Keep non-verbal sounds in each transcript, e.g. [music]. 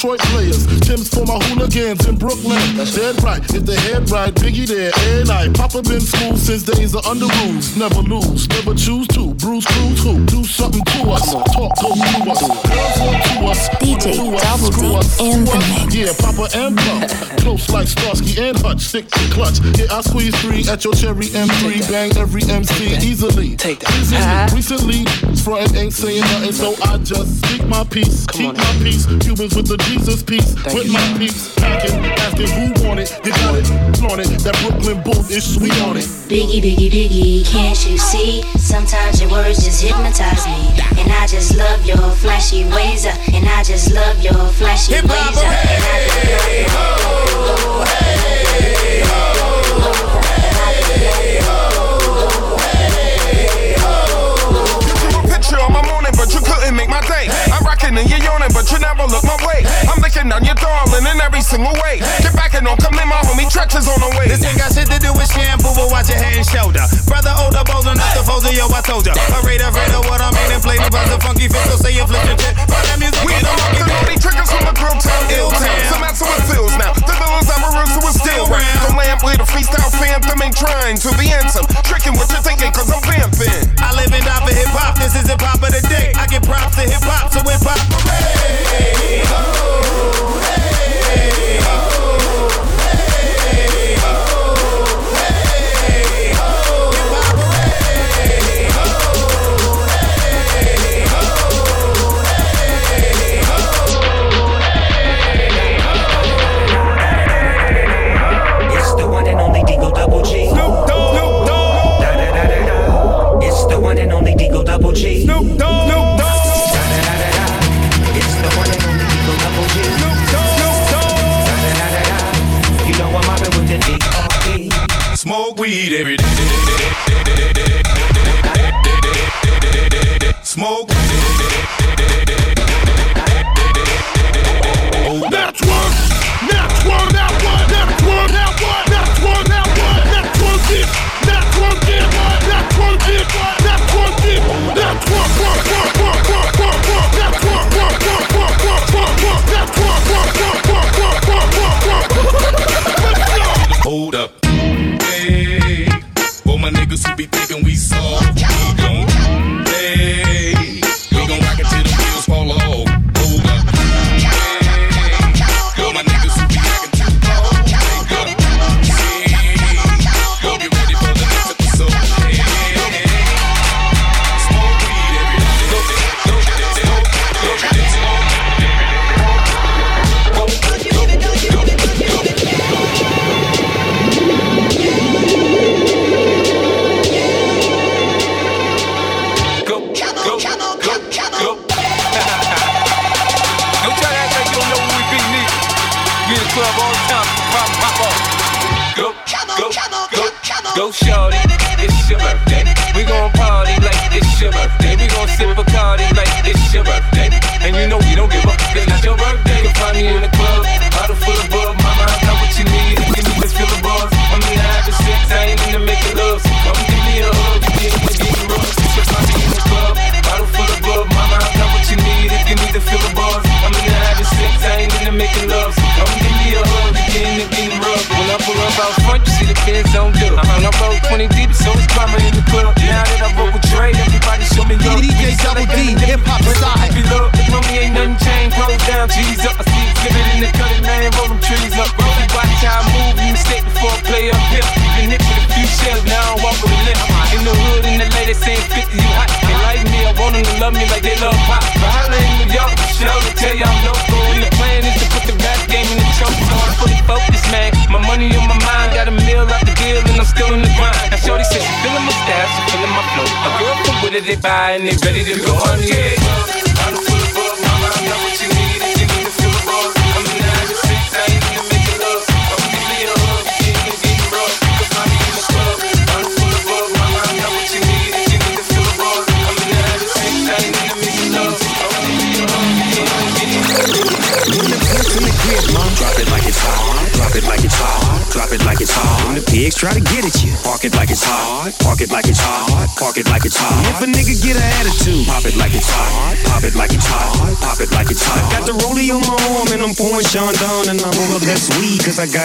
Detroit players. Tim's for my hooligans in Brooklyn. Dead right, if the head right, Biggie there, every night. Papa been school since days of under rules. Never lose, never choose to. Bruce Cruz who? Do something to us. Talk, to us. Girls want to us. DJ Double D us, in the mix. Yeah, Papa and Pump. Close like Starsky and Hutch. Stick to clutch. Yeah, I squeeze three at your cherry M3. Bang every MC easily. Take that. Recently, recently, frontin' ain't saying nothing, so I just speak my peace. Keep my peace. Cubans with the Jesus peace. with you. my peeps. Packing, asking who want it. You got it. Flaunt it. That Brooklyn boat is sweet on it. Biggie, biggie, biggie, can't you see? Sometimes your words just hypnotize me. And I just love your flashy ways. uh, And I just love your flashy ways. uh, And I just love your I'm rocking and you're yawning, but you never look my way. I'm licking down your darling in every single way. Get back and don't come in, my homie is on the way. This ain't got shit to do with shampoo, but watch your head and shoulder. Brother, older, bolder, not the folder, yo, I told ya. Afraid, afraid of what I mean, and play about the funky fit, so say you flip your shit. But that music We is the the triggers from the grill town, ill town. Some answer with feels now. The villains I'm a so it's still rap. The lamp with a freestyle phantom ain't trying to the anthem. Tricking what you're thinking, cause I'm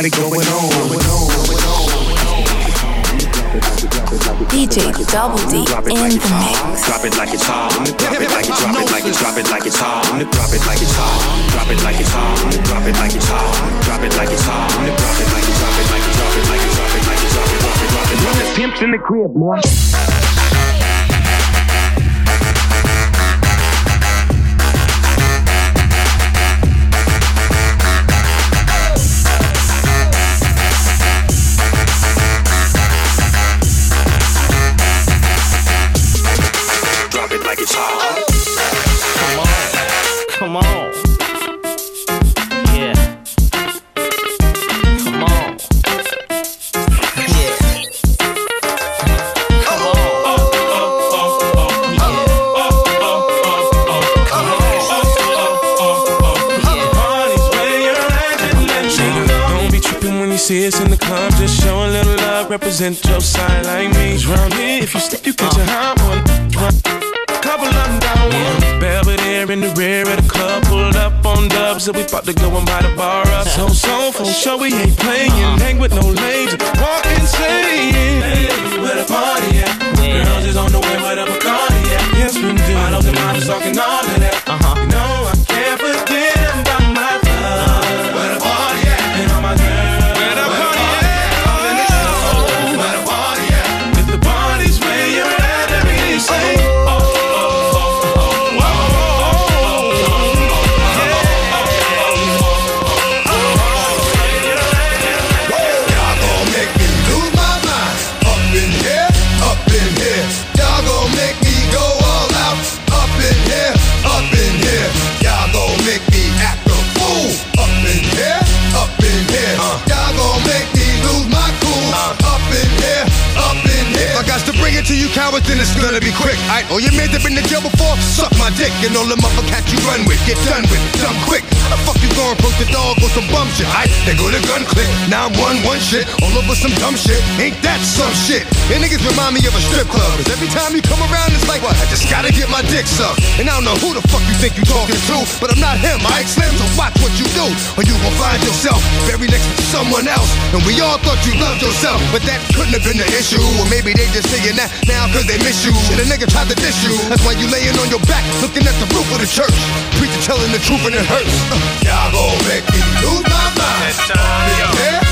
got it going on. DJ Double D Drop it in like the it's hot. mix. Drop it like it's hot. Drop it like it's drop it like it's drop it like it's hot. Drop it like it's hot. Drop it like it's hot. Drop it like it's hot. Drop it like it's hot. Drop it like it's drop it like it's drop it like it's drop it like it's drop it like it's hot. drop it drop it drop it. Pimps in the crib, boy. Represent your side like me. 'Cause round here, if you step, you catch a hot one. Couple of down one. Belvedere in the rear of the club, pulled up on dubs, and we about to go and buy the bar up. So, so, for sure, we ain't playing. Hang with no lames, walk insane. Hey, where the party at? Girls is on the way, where the Bacardi at? Yes, we do. Models and models talking all of that. Uh-huh. It's gonna be quick. Aight, all your men that been in jail before, suck my dick. And all the motherfuckers you run with, get done with, dumb quick. How the fuck you going approach the dog with some bum shit? Aight, they go to gun click. Now I'm one, one shit, all over some dumb shit. Ain't that some shit? And niggas remind me of a strip club. Cause every time you come around, it's like, what? I just gotta get my dick sucked. And I don't know who the fuck you think you talking to, but I'm not him, I Slim, so watch what you do. Or you gon' find yourself buried next to someone else. And we all thought you loved yourself, but that couldn't have been the issue. Or maybe they just saying that now cause they miss you. Shit, a nigga tried to That's why you laying on your back, looking at the roof of the church. Preacher telling the truth and it hurts. Uh, y'all gon' make me lose my mind. In here, up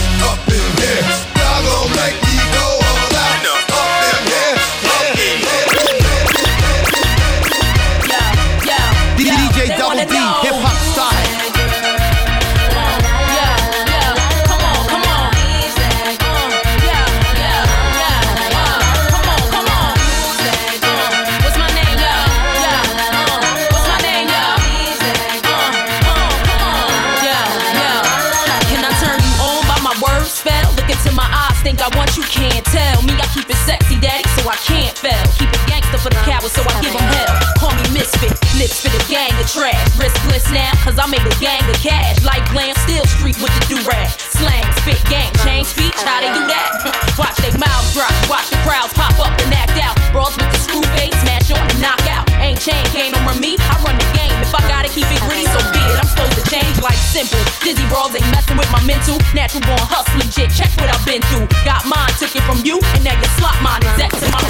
can't fail. Keep it gangster for the cowards, so I give them hell. Call me misfit, lips for the gang of trash. Riskless now, cause I made a gang of cash. Like glam, still street with the do-rag. Slang, spit, gang, change speech, how they do that? [laughs] Watch they mouths drop, watch the crowds pop up and act out. Brawls with the screw face, smash on and knock out. Ain't chain, can't over me, I run the game. If I gotta keep it gritty, so be it. I'm supposed to change like simple. Dizzy brawls ain't messing with my mental. Natural born hustling shit, check what I've been through. Got mine, took it from you, and now you slot mine. Is to my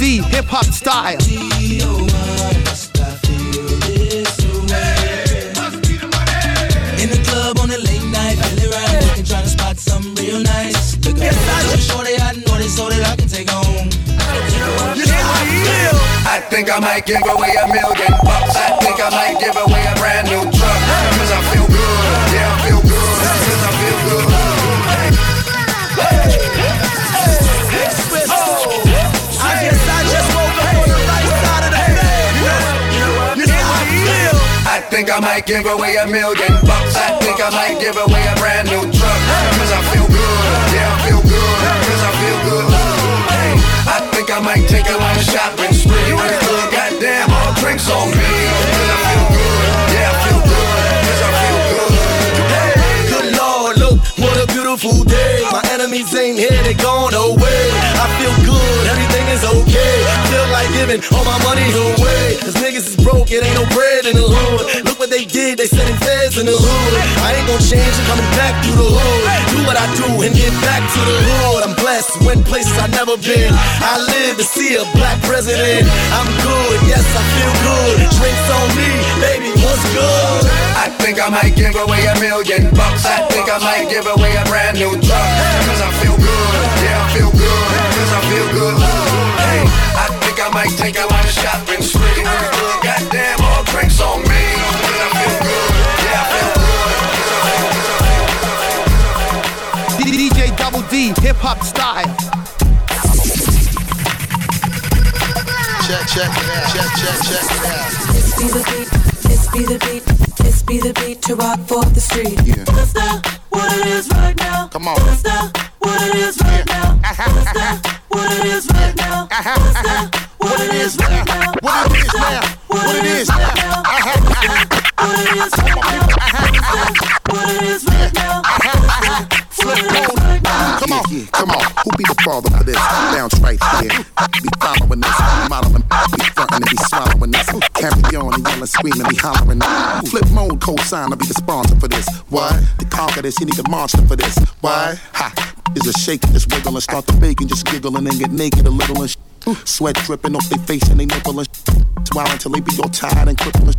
D, hip hop style. In the club on a late night, belly ride, looking trying to spot something real nice. Look at yes, I'm sure they I know this so that I can take home. I think I might give away a million bucks. I think I might give away a brand new think I might give away a million bucks. I think I might give away a brand new truck. Cause I feel good. Yeah, I feel good. Cause I feel good. Hey, I think I might take a long shopping spree. In the club, goddamn, all drinks on me. Cause I feel good. Yeah, I feel good. Cause I feel good. Good Lord, look, what a beautiful day. My enemies ain't here, they gone away. I feel good, everything is okay. Like giving all my money away. Cause niggas is broke, it ain't no bread in the hood. Look what they did, they sending feds in the hood. I ain't gon' change, I'm coming back through the hood. Do what I do and get back to the hood. I'm blessed, went places I never been. I live to see a black president. I'm good, yes, I feel good. Drinks on me, baby, what's good? I think I might give away a million bucks. I think I might give away a brand new truck. Cause I feel good. Yeah, I feel good. Cause I feel good. Hey, I might take a lot of shopping spree. Goddamn, all drinks on me. Cause I feel good. Yeah, I feel good. Cause I feel good. Cause I feel good. DJ Double D, hip hop style. Check, check it out. Check, check, check it out. This be the beat, this be the beat, this be the beat to rock for the street. Yeah. That's the what it is right now. Come on. That's the what it is right now. That's the what it is right now. That's the what it is now. What it is now. What it is now. What it is now. What it is now. Flip mode. Come on, yeah, come on. Who be the father of this? Bounce right here. Be following this. Modeling, be frontin' and be swallowing this. Carry on and yelling, screaming, be hollering. Flip mode, co-sign, I'll be the sponsor for this. Why? To conquer this, you need a monster for this. Why? Ha. Is a shake, just wiggle and start the baking, just giggle and get naked a little and sh- Sweat dripping off their face and they nipple and Swallow until they be all tired and crippled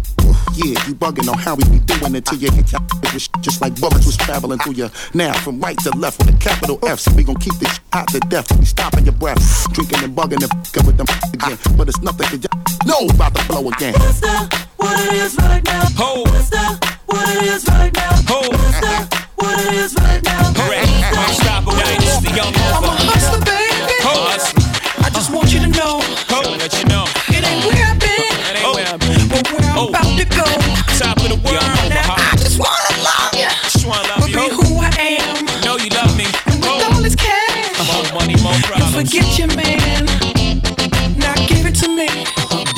Yeah, you bugging on how we be doing it till you get with just like bullets was traveling through you. Now from right to left with a capital F, so we gon' keep this hot to death. We stopping your breath, drinking and bugging and f***ing with them again. But it's nothing to y- know about the flow again. That's the what it is right now. Ho. That's the what it is right now. Ho. That's the what it is right now. Correct. Unstoppable dynasty, young Oh. about to go. Top of the world. Now I just wanna love you, Just wanna love but you. be who I am. Know you love me. And With all this cash, More money, more you problems. forget your man.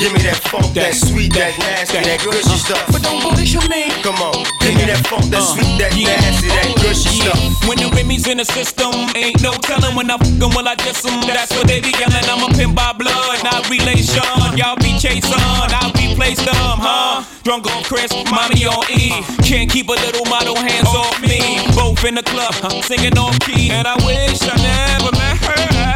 Give me that funk, that sweet, that nasty, that gushy stuff. but don't bullshit me. Come on, give me that funk, that Uh, sweet, that yeah. nasty, that gushy Yeah. stuff. When the Remy's in the system, ain't no telling when I'm fuck 'em, will I diss 'em. That's what they be yelling. I'm a pimp by blood, not relation. Y'all be chasing, I'll replace them, huh? Drunk on Chris, mommy on E. Can't keep a little model hands off me. Both in the club, singing off key. And I wish I never met her.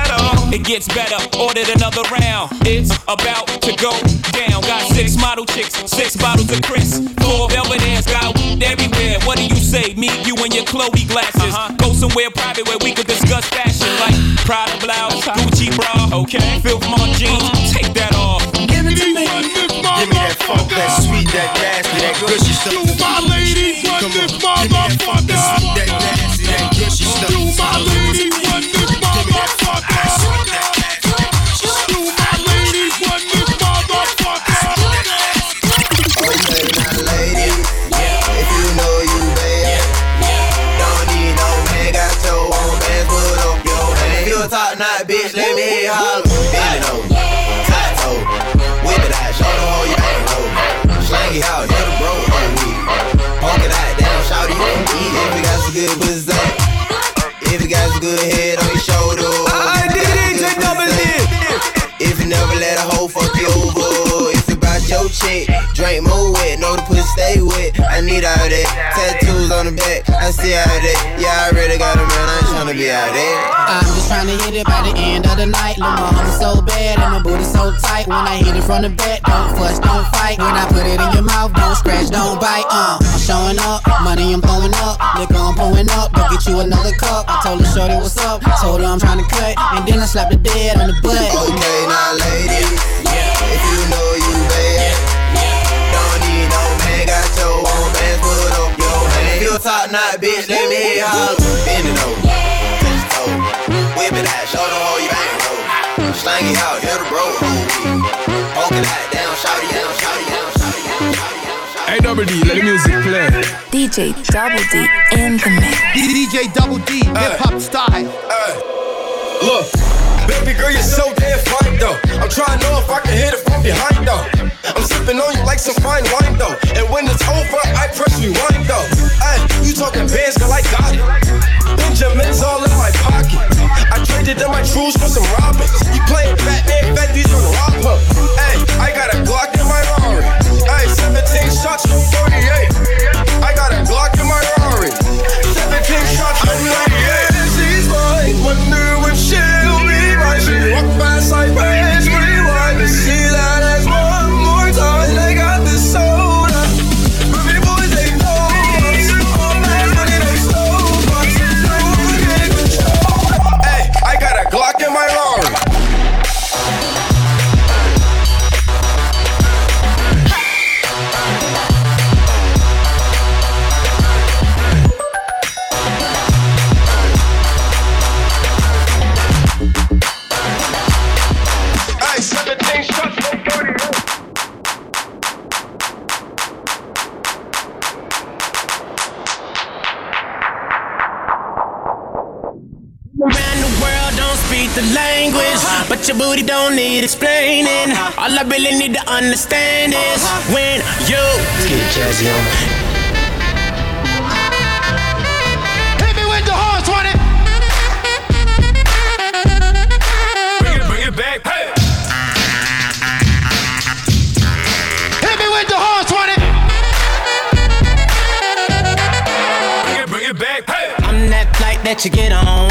It gets better, ordered another round. It's about to go down. Got six model chicks, six bottles of Chris. Four velvet ass, got weed everywhere. What do you say? Me, you, and your Chloe glasses. Go somewhere private where we could discuss fashion, like Prada blouse, Gucci bra. Okay, Filth Mon jeans, take that off. Give it to me. Give me that funk, that sweet, that that nasty, that gushy stuff. Do my ladies run this motherfucker? That sweet, that nasty, that gushy stuff. Do my ladies if you got some good pussy. If you got some good head on your shoulder. I did it, take double If you never let a hoe fuck you over, if you bout your chick, drink more wet, know the pussy stay wet. I need all that. Tattoos the back, I see all that. Yeah, I already got a man, I ain't tryna be out there. I'm just trying to hit it by the end of the night. My hump so bad and my booty so tight. When I hit it from the back, don't fuss, don't fight. When I put it in your mouth, don't scratch, don't bite. Uh, I'm showing up, money I'm throwing up, liquor I'm pouring up. Go get you another cup. I told her shorty what's up, told her I'm trying to cut, and then I slapped the dead on the butt. Okay, now ladies, if you know you bad, don't need no man, got your own bands, put up your hand. If you a top bitch, let me hear you holler. Bend it over, touch your toe, whip it out, show them how you bang roll. Slang it out, hit a bro, poke it out, down, shout it down, shout it down, shout it down, shout it down. Hey, Double D, let the music play. DJ Double D in the mix. DJ Double D, hip hop style. Look, baby girl, you're so damn fine though. I'm trying to know if I can hit it from behind though. I'm sipping on you like some fine wine though. And when it's over, I press rewind though. Ay, you talking bands, girl, I got it. Benjamin's all in my pocket. I traded in my trues for some robbers. You playing Batman, these on. Ay, I got a speak the language, uh-huh. but your booty don't need explaining. Uh-huh. All I really need to understand is uh-huh. when you get jazzy on Hit me with the horse, want it. Bring it, bring it back. Hey. Hit me with the horse, want it. Bring it, bring it back. Hey. I'm that flight that you get on,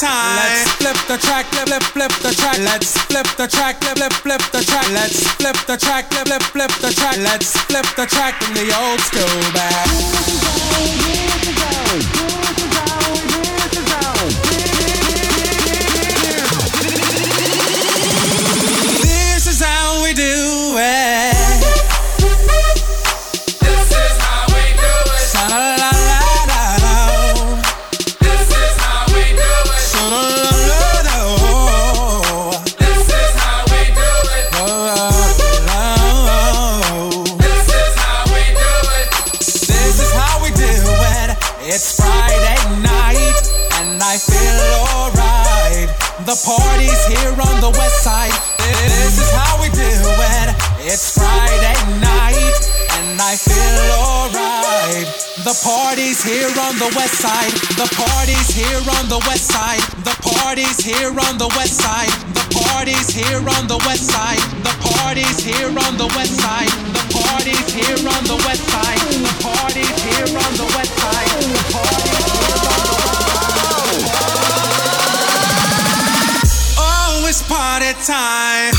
Time. Let's flip the track, flip, flip, flip the track. Let's flip the track, flip, flip, flip the track. Let's flip the track, flip, flip, flip the track. Let's flip the track in the old school back. This is how we do it. side. This is how we do it. It's Friday night, and I feel alright. The party's here on the west side. The party's here on the west side. The party's here on the west side. The party's here on the west side. The party's here on the west side. The party's here on the west side. The party's here on the west side. party time.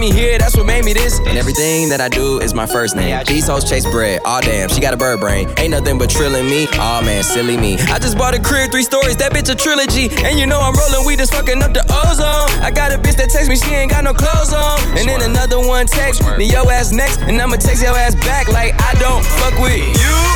me here, that's what made me this. And everything that I do is my first name. These hoes chase bread, aw oh, damn, she got a bird brain. Ain't nothing but trilling me, aw oh, man, silly me. I just bought a crib, three stories, that bitch a trilogy. And you know I'm rolling, we just fucking up the ozone. I got a bitch that texts me, she ain't got no clothes on. And then another one text, me yo ass next, and I'ma text your ass back like I don't fuck with you.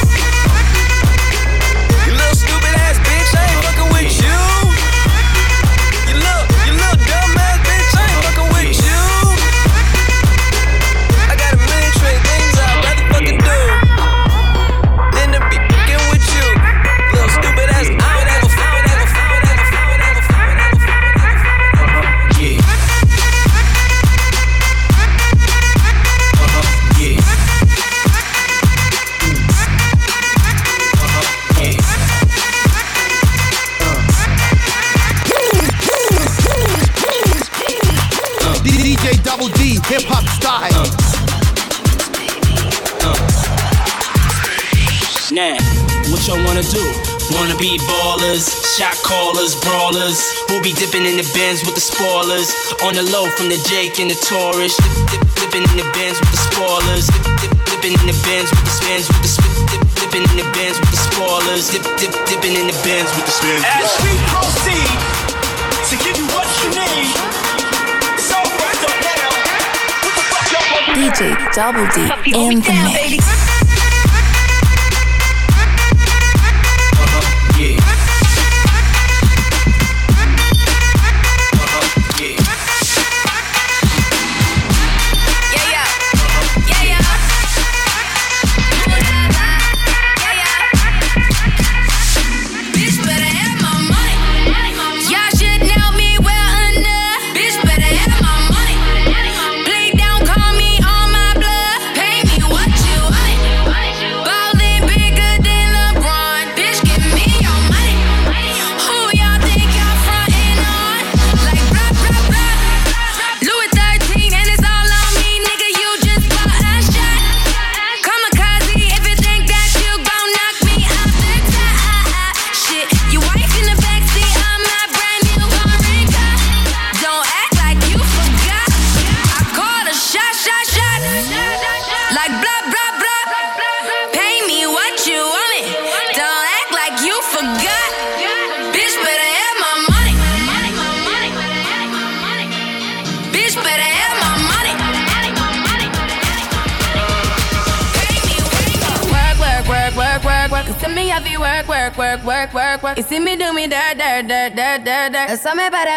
Shot callers, brawlers. We'll be dipping in the Benz with the spoilers. On the low from the Jake and the Taurus. Dip, dip, dipping in the Benz with the spoilers. Dip, dip, dipping in the Benz with the spins. With the dip, dipping in the Benz with the spoilers. Dip, dip, dipping in the Benz with the spins. As we proceed to give you what you need. DJ Double D in the mix. समय पर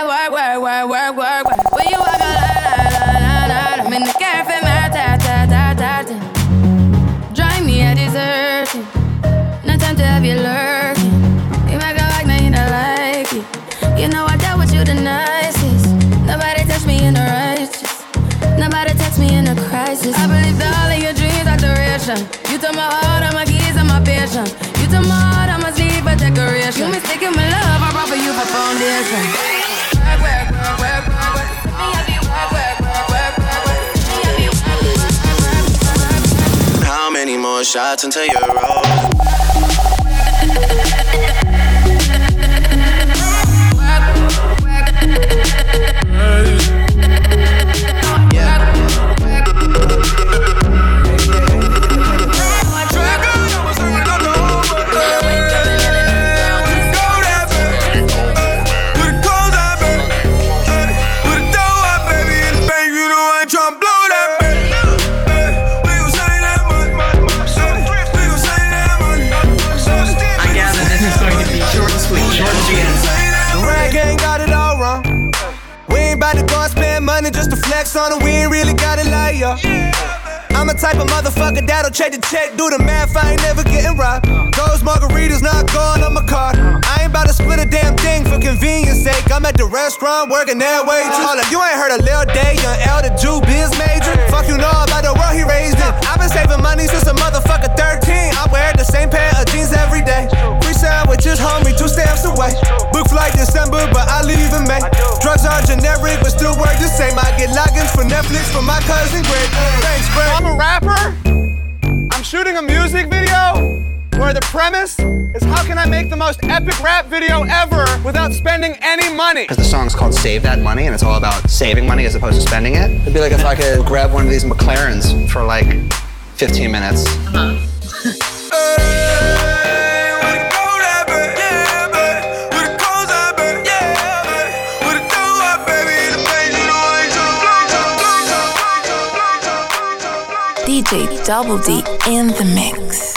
restaurant working that way too. Hold up, you ain't heard a Lil Day, young the Jew biz major? Fuck you know about the world he raised in. I've been saving money since a motherfucker 13. I wear the same pair of jeans every day. Free sandwiches, homie, two stamps away. Book flight December, but I leave in May. Drugs are generic, but still work the same. I get logins for Netflix from my cousin Greg. Thanks, Greg. I'm a rapper. I'm shooting a music video where the premise is how can I make the most epic rap video ever without spending money? Because the song's called Save That Money, and it's all about saving money as opposed to spending it. It'd be like if I could grab one of these McLarens for like 15 minutes. DJ Double D in the mix.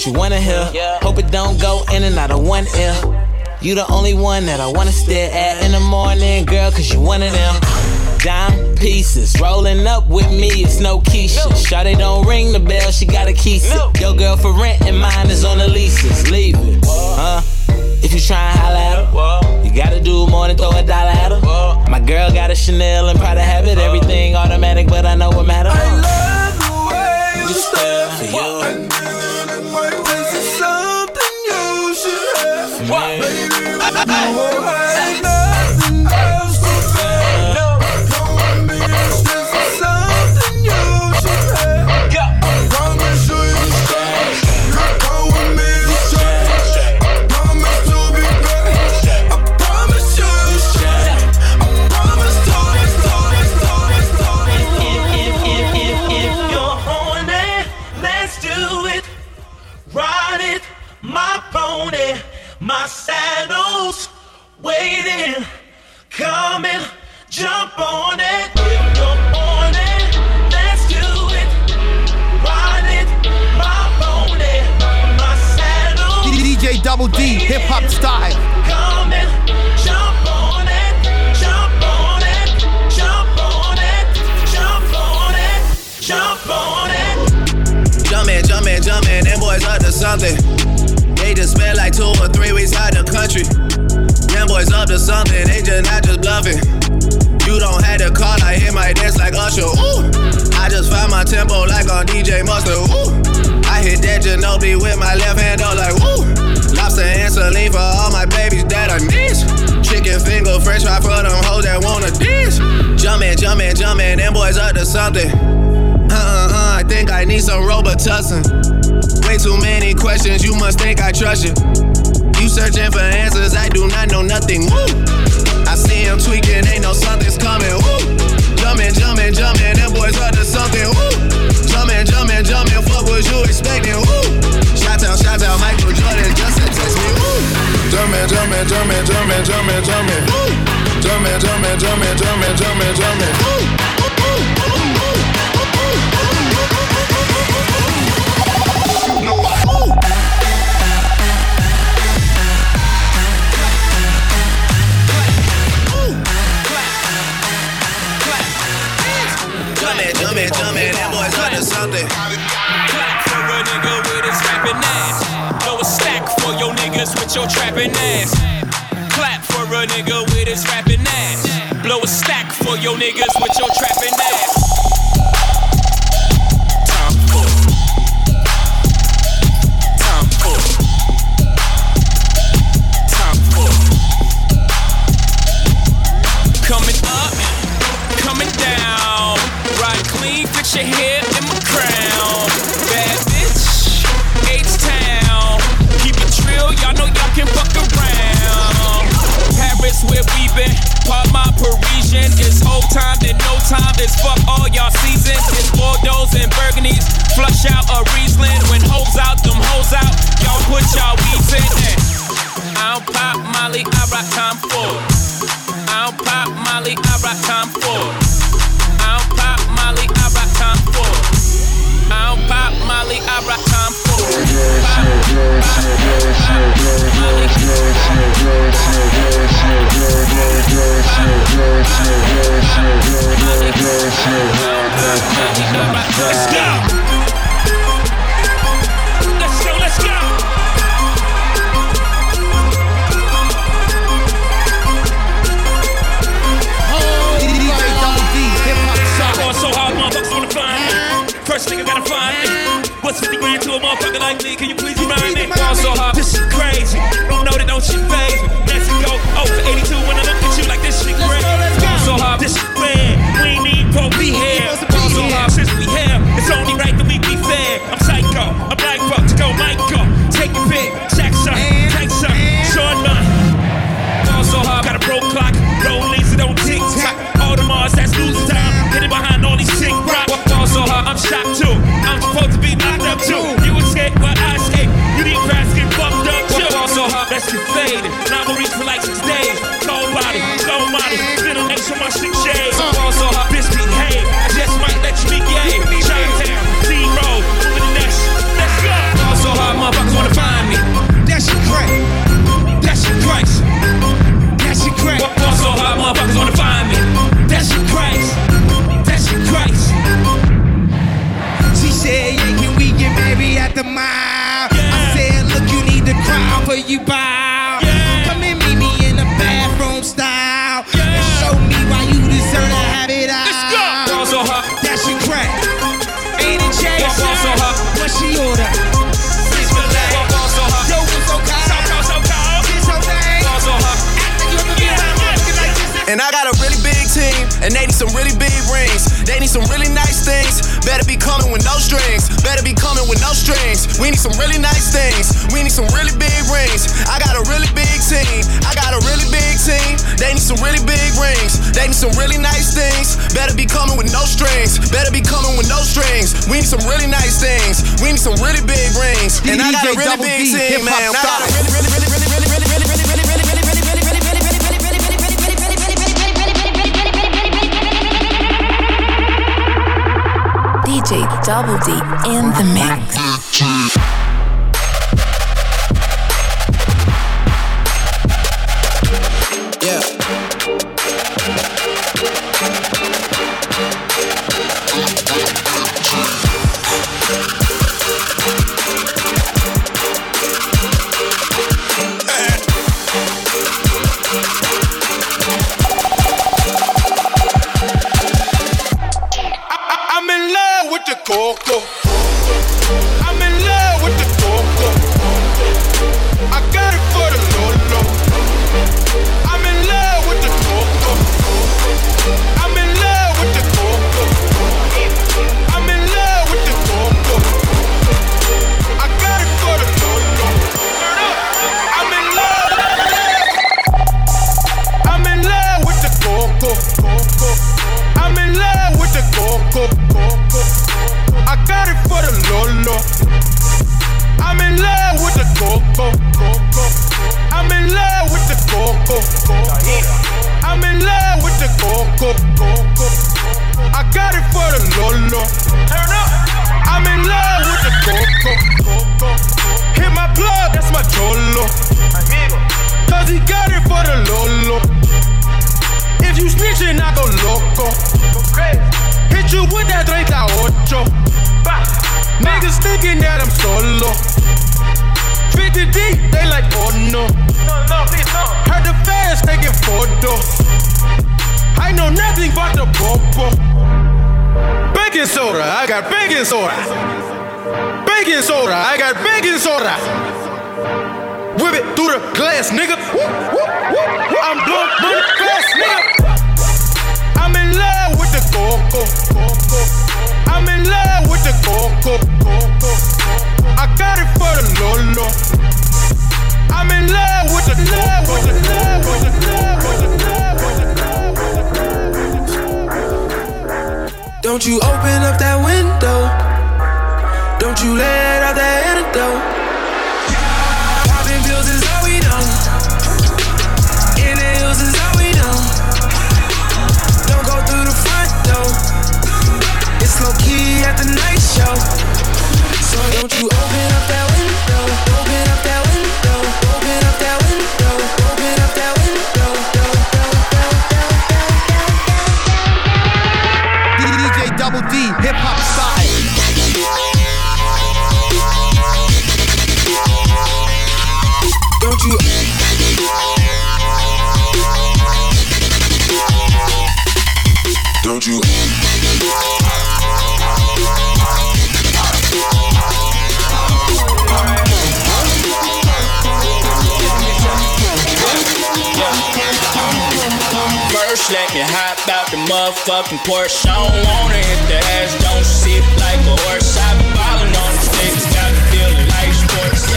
What you wanna hear. Hope it don't go in and out of one ear. You the only one that I wanna stare at in the morning, girl, cause you one of them. Dime pieces, rolling up with me, it's no Keisha. Shawty don't ring the bell, she got a keys. Your girl for rent and mine is on the leases. Leave it, huh? If you try and holla at her, you gotta do more than throw a dollar at her. My girl got a Chanel and Prada habit, everything automatic, but I know what matter. You stare for you. This is something you should have. Baby, would you do my waiting. Come and jump on it. If you're let's do it. Ride it, my pony, my saddle. DJ Double D, hip hop style. Come and jump on it, jump on it, jump on it, jump on it, jump on it. Jumpin', jumpin', jumpin', them boys up to something. They just spent like two or three weeks out the country. Them boys up to something, they just not just bluffing. You don't have to call, I hit my dance like Usher. Ooh, I just found my tempo like on DJ Mustard. Ooh, I hit that Ginobili with my left hand up like woo. Lobster and saline for all my babies that I miss. Chicken finger, french fry for them hoes that wanna dish. Jumpin', jumpin', jumpin', them boys up to something. Uh uh uh, I think I need some Robitussin. Way too many questions, you must think I trust you. Searching for answers, I do not know nothing. Woo! I see him tweaking, ain't no something's coming. Woo! Jumping, jumping, jumping, them boys up to something. Woo! Jumping, jumping, jumping, what you expecting. Woo! Shout out, shout out, Michael Jordan, just to test me. Woo! Jumping, jumping, jumping, jumping, jumping, jumping. Jumping, jumping, jumping, jumping, jumping, jumping. Jumping, up to. Clap for a nigga with his rapping ass. Throw a stack for your niggas with your trapping ass. Clap for a nigga with his rapping ass. Blow a stack for your niggas with your trapping ass. Part my Parisian. It's whole time, then no time. It's fuck all y'all seasons. It's Bordeaux and Burgundies. Flush out a Riesling. When hoes out, them hoes out. Y'all put y'all weeds in. eh. I don't pop Molly, I rock time for. I don't pop Molly, I rock time for. I don't pop Molly, I rock time for. I don't pop Molly, I rock time for. Pop, Let's go. Let's go, let's go. Going so hard, motherfuckers wanna find me. First nigga gotta find me. What's 50 grand to a motherfucker like me? Can you please remind me? Going so hard, this shit crazy. Don't know that don't shit phase me. Let's go. Oh, for 82 when I look at you like this shit great. Going so hard, this shit bad. We need pro be here. Going so hard since we here. It's only right that we be fair. I'm let's get faded. Now I'm reach for like six days. she order. And I got a and they need some really big rings. They need some really nice things. Better be coming with no strings. Better be coming with no strings. We need some really nice things. We need some really big rings. I got a really big team. I got a really big team. They need some really big rings. They need some really nice things. Better be coming with no strings. Better be coming with no strings. We need some really nice things. We need some really big rings. And I got a really big team, man. I got a really, really, really, really, Double D in the mix. I'm in love with the coco. I got it for the lolo. Turn up. I'm in love with the coco. Hit my plug, that's my cholo. Cause he got it for the lolo. If you snitching, I go loco. Hit you with that 38. Niggas thinking that I'm solo. 50 deep, they like, oh no. No. Heard the fans taking photos. I know nothing but the popo. Baking soda, I got baking soda. Baking soda, I got baking soda. Whip it through the glass, nigga. I'm blowing money fast, nigga. I'm in love with the coco. I'm in love with the coco. I got it for the Lolo. I'm in love with the love with the love with the love with the love Don't you open up that window. Don't you let out that antidote. Popping pills is all we is all we know. Don't go through the front door. It's low key at the night show. So don't you open up that let me hop out the motherfucking Porsche. I don't wanna hit the ass, don't sit like a horse. I been ballin' on the sticks, got me feeling like sports.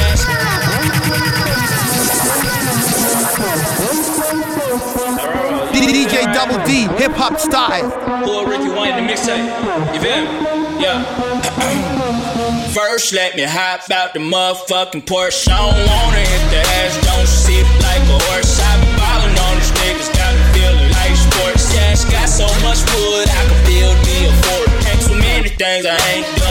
DJ Double D, hip hop style. Pull Ricky Wayne the mixtape. You feel me? Yeah. [clears throat] First, let me hop out the motherfucking Porsche. I don't wanna hit the ass, don't sit like a horse. I things I ain't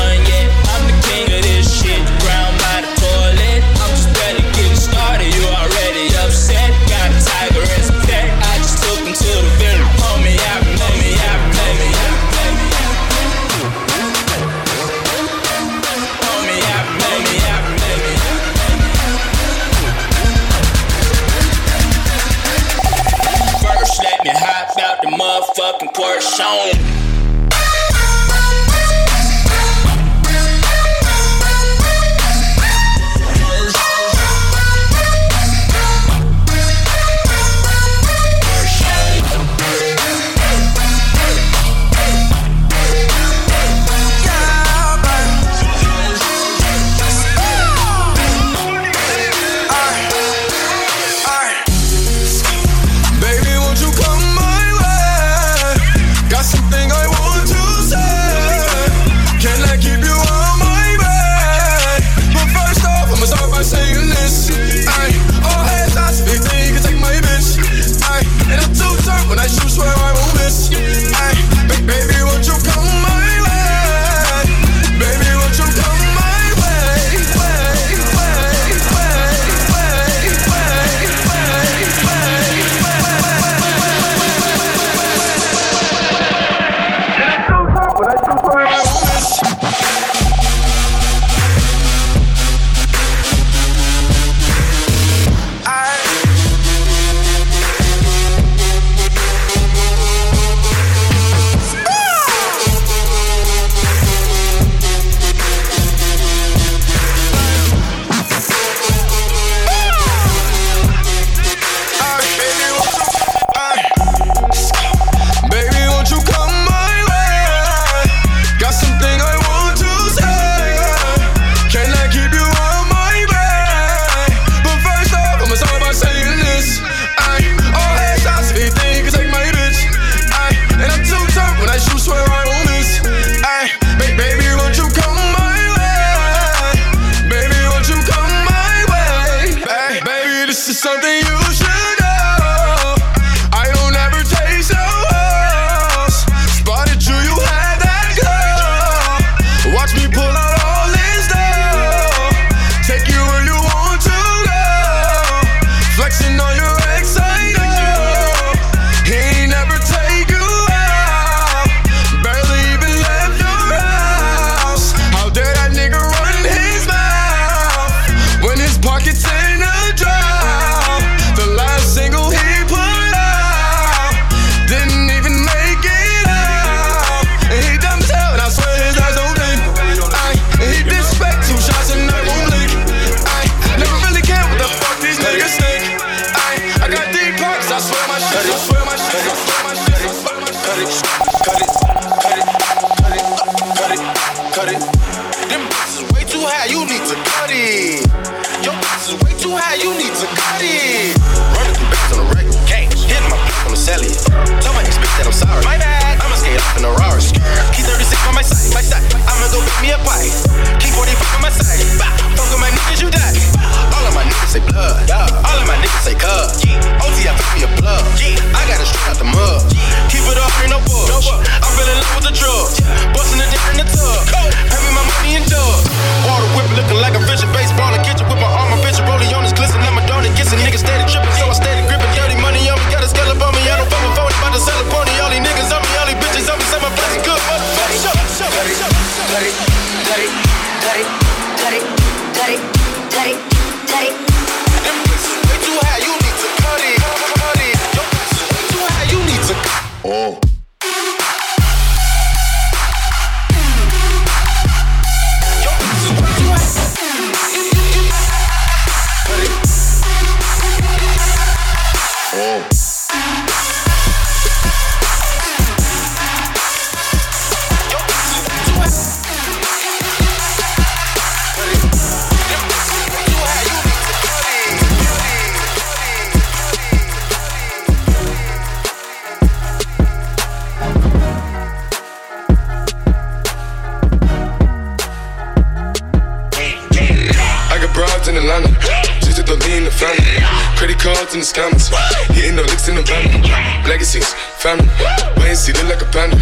the family. Credit cards in the scammers, hitting the licks in the van. Legacies, family, wait and see, look like a panda.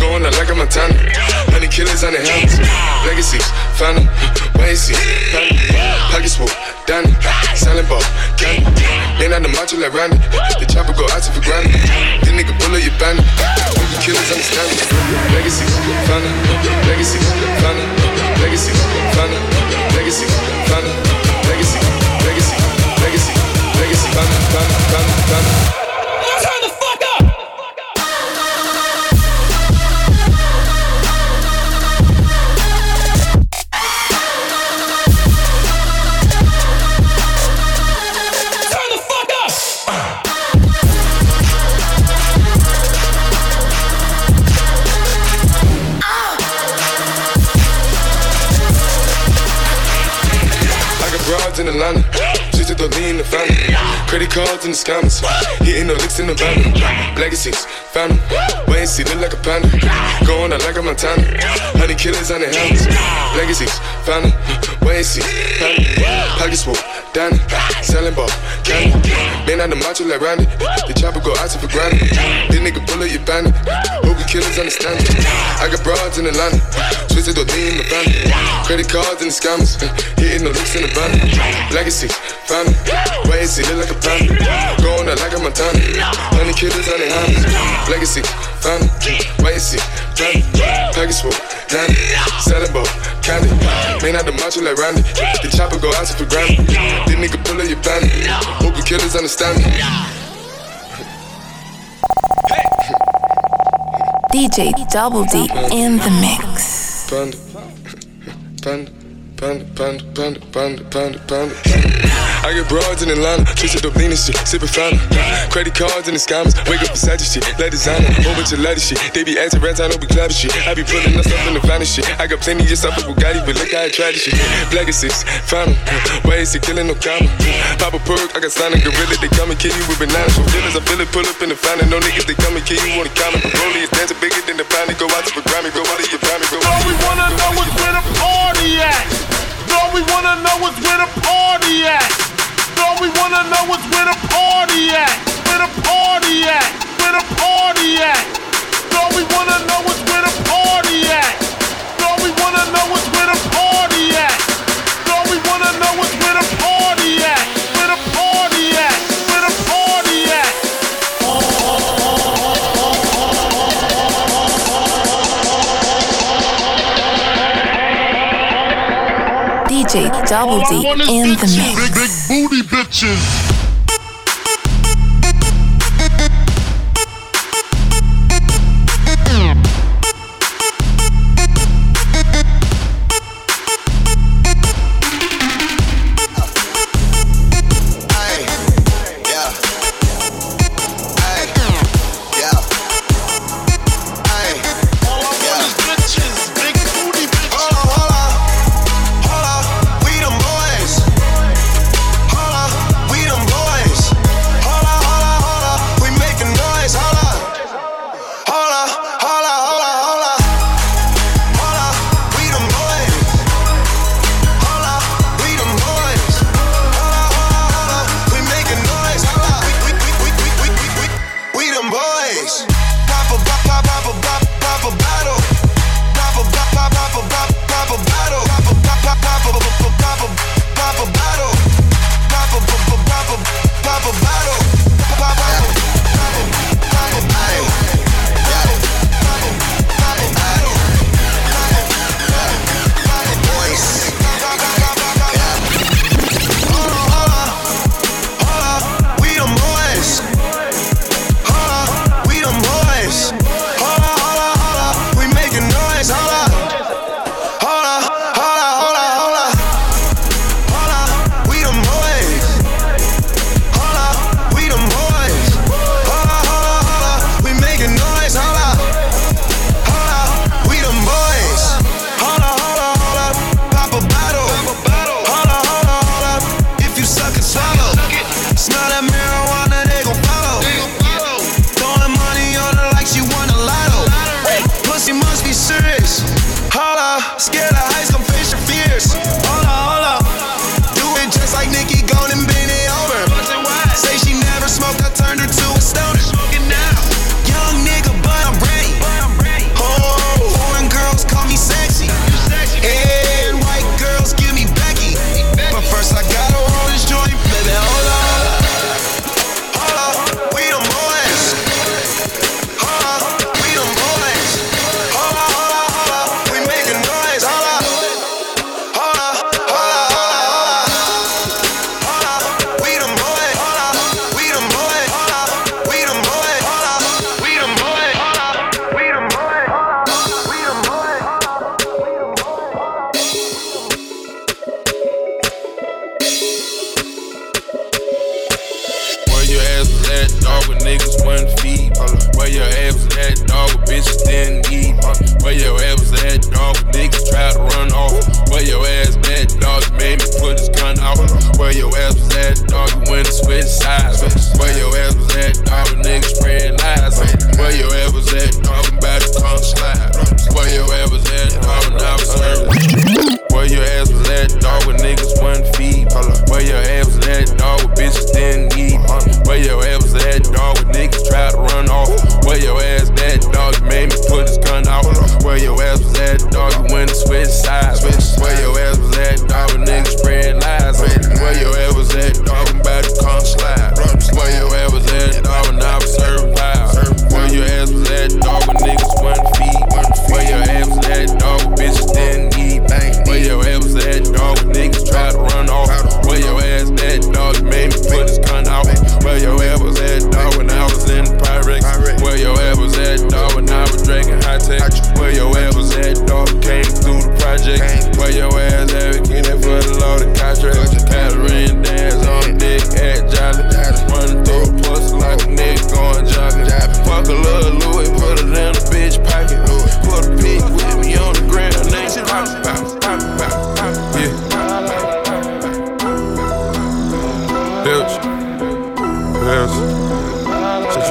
Going out like a Montana, honey killers on the helmets. Legacies, family, wait and see, family. Pockets full, Danny, selling ball, candy. Ain't out the macho like Randy, the chopper go out to for granted. This nigga bullet your bandit, we killers understand me. Legacies, family, legacies, family, legacies, family, legacies, family, legacy, family, family, family, Credit cards in the scammers, hitting the licks in the van. Legacies, family, wait and see, look like a panda. Going out like a Montana, honey killers on the helmets. Legacies, family, wait and see, family. Pockets full, Danny, selling ball, candy. Man out the macho like Randy, the chopper go out for granted. This nigga bullet your bandit, hope you killers understand it. I got broads in Atlanta, twisted lean in the family. Credit cards in the scammers, [laughs] hitting the licks in the van. Legacy, family, wait and see, look like a panda. Going out like a Montana, honey killers on the hands. Legacy, family, wait and see, family. Package full, Danny, selling candy. Man out the macho like Randy, the chopper go out for granted. This nigga pull up your bandit, hope you killers understand me. DJ Double D in the mix. Panda, panda, panda, panda, panda, panda, panda, panda. I get broads in Atlanta, twisted up lean and shit, sippin' fountain. Credit cards in the scammers, wake up beside your shit, let designer, whole bunch of leather shit. They be acting rats, I know be clever shit. I be pulling up in the finest shit. I got plenty of stuff with Bugatti, but look how I tried this shit. Black is six, fountain, why is it killing no comma? Pop a perk, I got signed a gorilla, they come and kill you with bananas. For feelings, I feel it, pull up in the fountain. No niggas, they come and kill you on the counter. Broly is dancing bigger than the pound, go out to the Grammy, go out to your Grammy, go out to we wanna know is where the party at. All we wanna know is where the party at. All we wanna know is where the party at. Where the party at. Where the party at. All we wanna know is where the party at. All we wanna know Double D in the mix. Big, big booty bitches.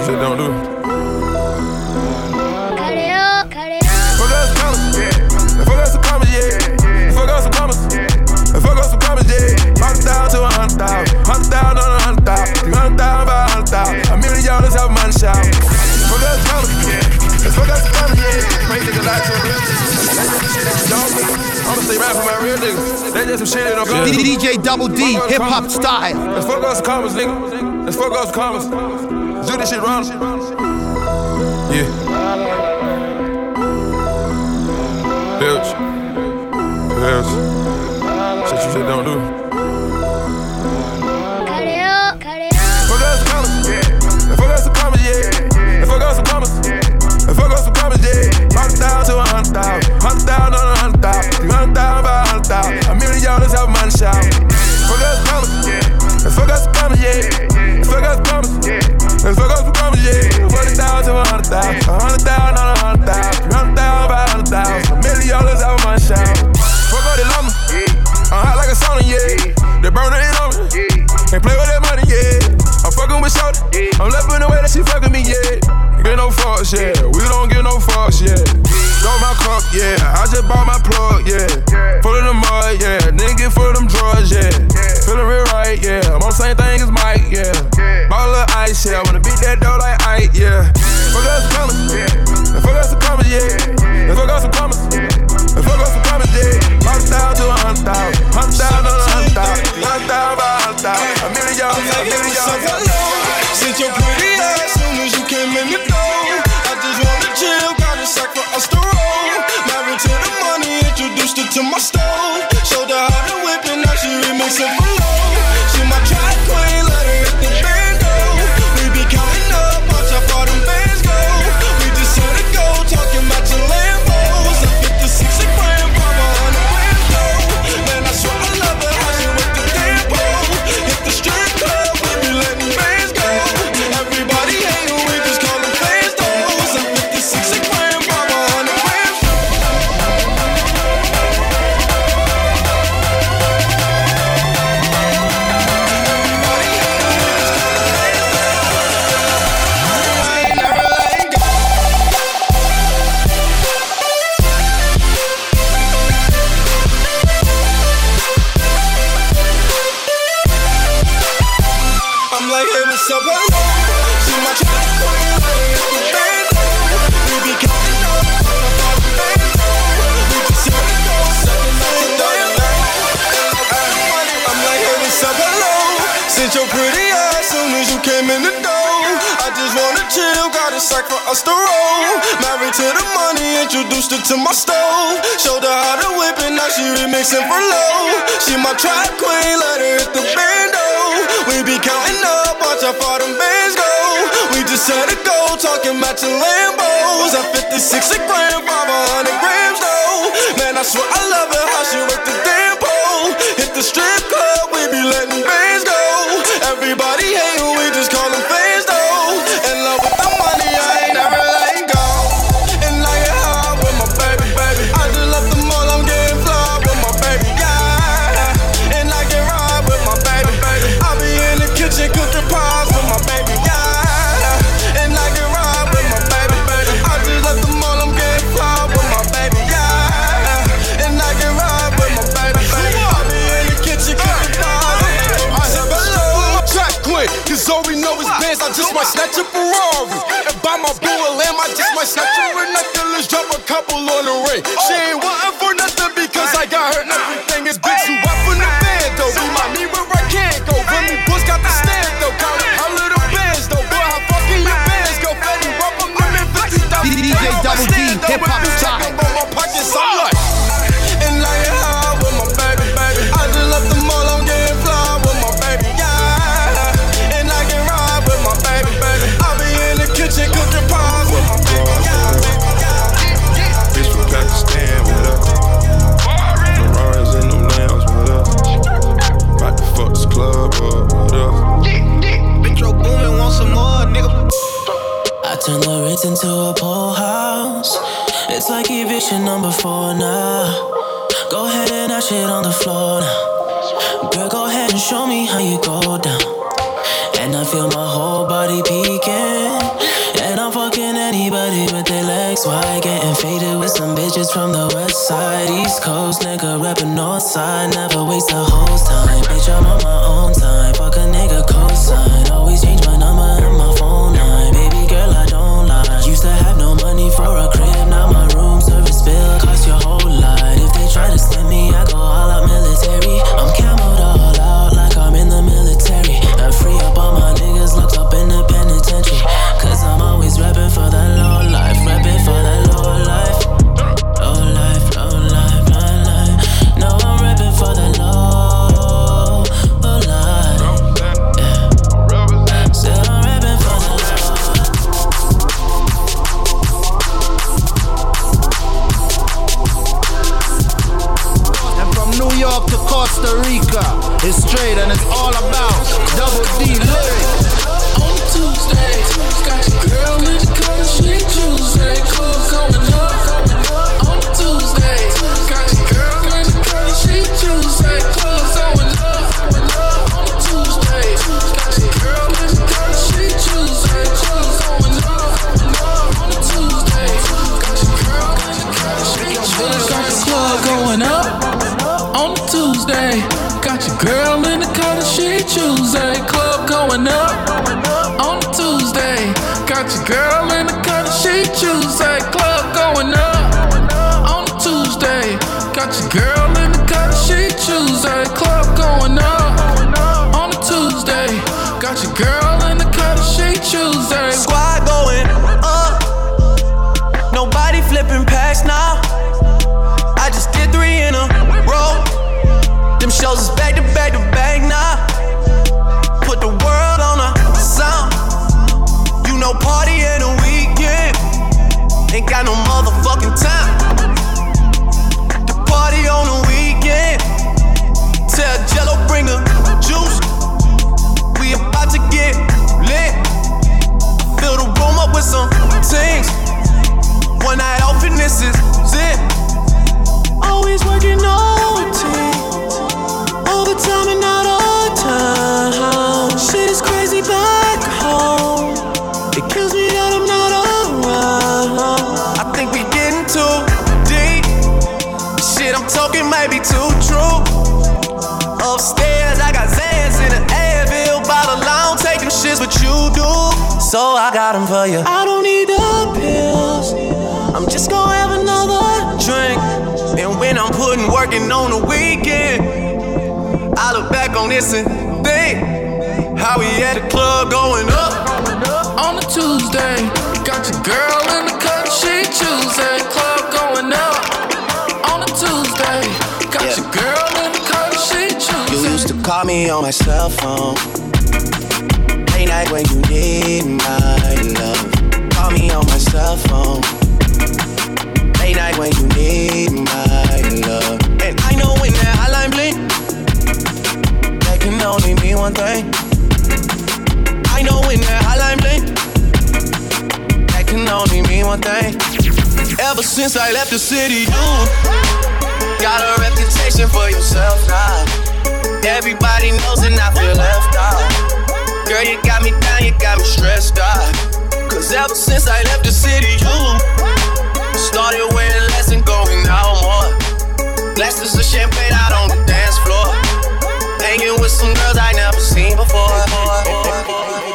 don't do. Some yeah. I'ma stay right for my real. They some shit. DJ Double D, hip hop style. Let's fuck commas, nigga. Let's fuck commas. Do this shit wrong, Yeah. Bitch. Bitch. Shit you said don't do. Fuck us some promise. Yeah. And some promise. Yeah. And fuck us some promise. Yeah. And fuck us some promise. Yeah. Hundred thousand to a hundred thousand. Hundred thousand on a hundred thousand. Hundred thousand by a hundred thousand. A million dollars out my shop. Fuck up some commas, yeah. Forty thousand a hundred thousand, a hundred thousand on a hundred thousand, three hundred thousand a hundred thousand. A million dollars have a money shout. Fuck up the llama. I'm hot like a sauna, yeah. They burner it on me. Can't play with that money, yeah. I'm fucking with Shorty. I'm loving the way that she fucking me, yeah. Get no fucks, yeah. We don't get no fucks, yeah. Throw my cup, yeah. I just bought my plug, yeah. Full of the mud, yeah. Nigga full of them drugs, yeah. Feeling real right, yeah. I'm on the same thing as Mike, yeah. Ice, yeah. Wanna beat that dough like Ike, yeah. Fuck us some commas, yeah. Fuck us some commas, yeah. Fuck us some commas, yeah. Fuck us some commas, yeah. Hundred thousand to a hundred thousand, hundred thousand on a hundred thousand, hundred thousand by a hundred thousand, a million a million. Since your pretty ass soon as you came in the door. I just wanna chill, got a sack for us to roll. Married to the money, introduced her to my stove. Showed her how to whip it, now she remixing to the money, introduced her to my stove. Showed her how to whip it, now she remixing for low. She my trap queen, let her hit the bando. We be counting up, watch how far them bands go. We just had to go, talking about your Lambos. At 56 a gram, 500 grams though. Man, I swear I love her, how she with the damn pole. Hit the strip club, we be letting bands go. Everybody who we just eviction number four now. Go ahead and dash it on the floor now. Girl, go ahead and show me how you go down. And I feel my whole body peeking. And I'm fucking anybody with their legs wide. Getting faded with some bitches from the west side. East Coast, nigga, rapping north side. Never waste a whole time. Bitch, I'm on So I got them for you. I don't need the pills. I'm just gonna have another drink. And when I'm putting working on the weekend, I look back on this and think how we at the club going up. On a Tuesday, got your girl in the cut, she Tuesday, club going up. On a Tuesday, got your girl in the cut, she You Tuesday. used to call me on my cell phone. Night when you need my love. Call me on my cell phone. Late night when you need my love. And I know when that hotline blink, that can only mean one thing. I know when that hotline blink, that can only mean one thing. Ever since I left the city, you got a reputation for yourself now. Everybody knows and I feel left out. Girl, you got me down, you got me stressed out. Cause ever since I left the city, you started wearing less and going out more. Glasses of champagne out on the dance floor. Hanging with some girls I never seen before.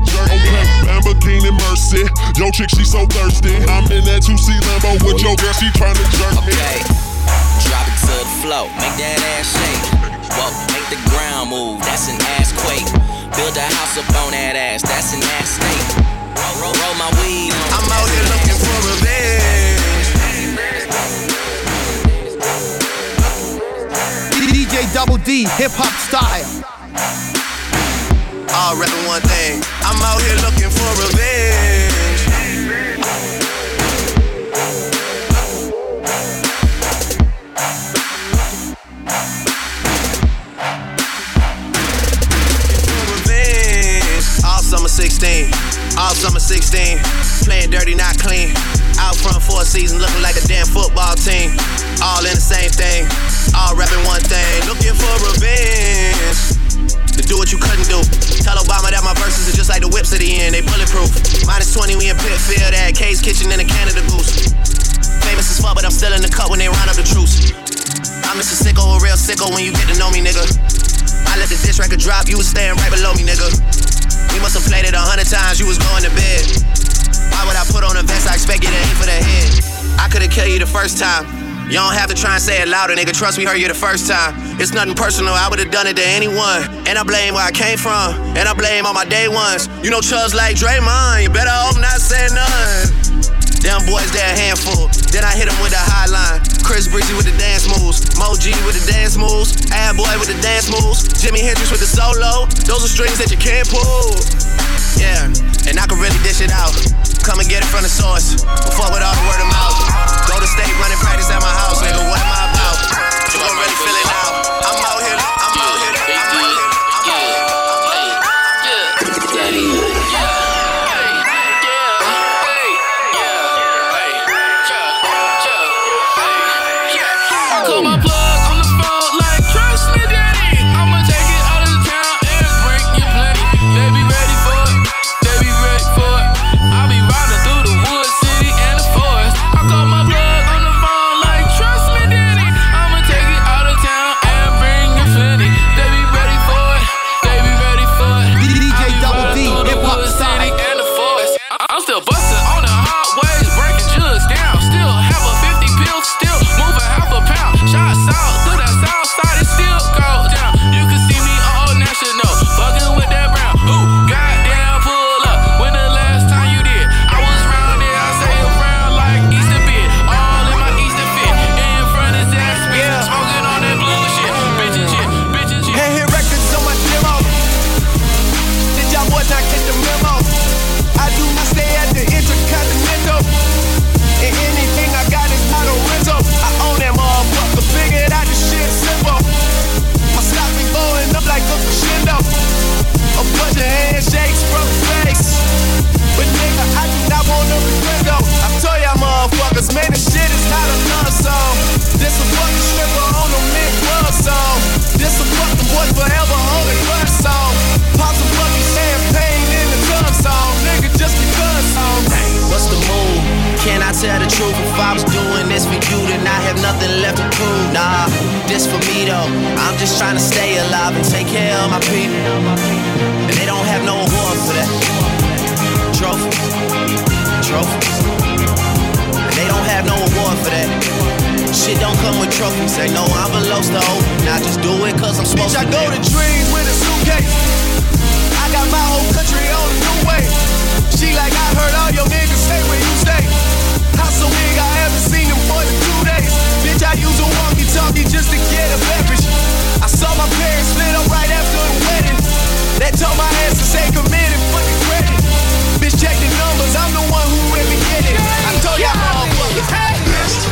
jerk. Okay, Lamborghini Mercy. Yo, chick, she so thirsty. I'm in that 2C Lambo with your girl, she tryna jerk me. Okay. Drop it to the floor, make that ass shake. Whoa, make the ground move, that's an ass quake. Build a house up on that ass, that's an ass state. Roll, roll, roll my weed. I'm out here looking for revenge. DJ Double D, hip hop style. All rapping one thing. I'm out here looking for revenge. All summer 16. All summer 16. Playing dirty, not clean. Out front for a season, looking like a damn football team. All in the same thing. All rapping one thing. Looking for revenge do what you couldn't do. Tell Obama that my verses are just like the whips at the end, they bulletproof. Minus 20, we in Pitfield at K's Kitchen in a Canada Goose. Famous as fuck, but I'm still in the cut when they round up the troops. I'm just a sicko, a real sicko when you get to know me, nigga. I let the diss record drop, you was staying right below me, nigga. We must have played it a hundred times, you was going to bed. Why would I put on a vest? I expect you to aim for the head. I could've killed you the first time. You don't have to try and say it louder, nigga. Trust we heard you the first time. It's nothing personal, I would've done it to anyone. And I blame where I came from, and I blame all my day ones. You know, Chubbs like Draymond, you better hope not say none. Them boys, they're a handful. Then I hit them with the high line. Chris Breezy with the dance moves. Mo G with the dance moves. Ad Boy with the dance moves. Jimi Hendrix with the solo. Those are strings that you can't pull. Yeah, and I can really dish it out. Come and get it from the source. Fuck with all the word of mouth. Go to state, running practice at my house, nigga. What am I about? You gon' really feel it now. I'm out here. I'm out here. I'm out here. Call doing this for you, then I have nothing left to prove. Nah, this for me though. I'm just trying to stay alive and take care of my people. And they don't have no award for that. Trophies, trophies. And they don't have no award for that. Shit don't come with trophies. Ain't no envelopes to open. I just do it cause I'm supposed Bitch, I to. go to dreams with a suitcase. I got my whole country on a new way. She like, I heard all your niggas say I use a walkie-talkie just to get a beverage. I saw my parents split up right after the wedding. They told my ass to stay committed for the credit. Bitch, check the numbers, I'm the one who really get it. I told y'all motherfuckers.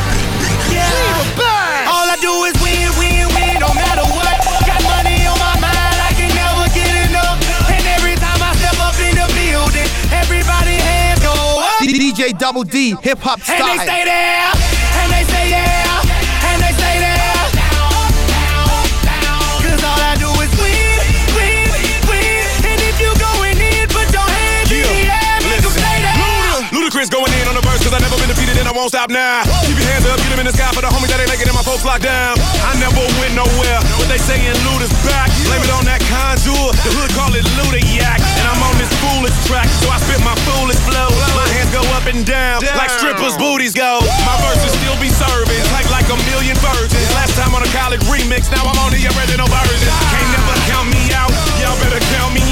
Yeah. All I do is win, win, win, no matter what. Got money on my mind, I can never get enough. And every time I step up in the building, everybody hands go up. DJ Double D, hip hop And they stay there, cause I never been defeated and I won't stop now. Keep your hands up, get them in the sky for the homies that ain't making it, my folks locked down. I never went nowhere, but they saying Luda's back. Blame it on that contour, the hood call it Luda Yak. And I'm on this foolish track, so I spit my foolish flow. My hands go up and down, like strippers' booties go. My verses still be serving, tight like a million virgins. Last time on a college remix, now I'm on the original version. Can't never count me out, y'all better count me in. Got 20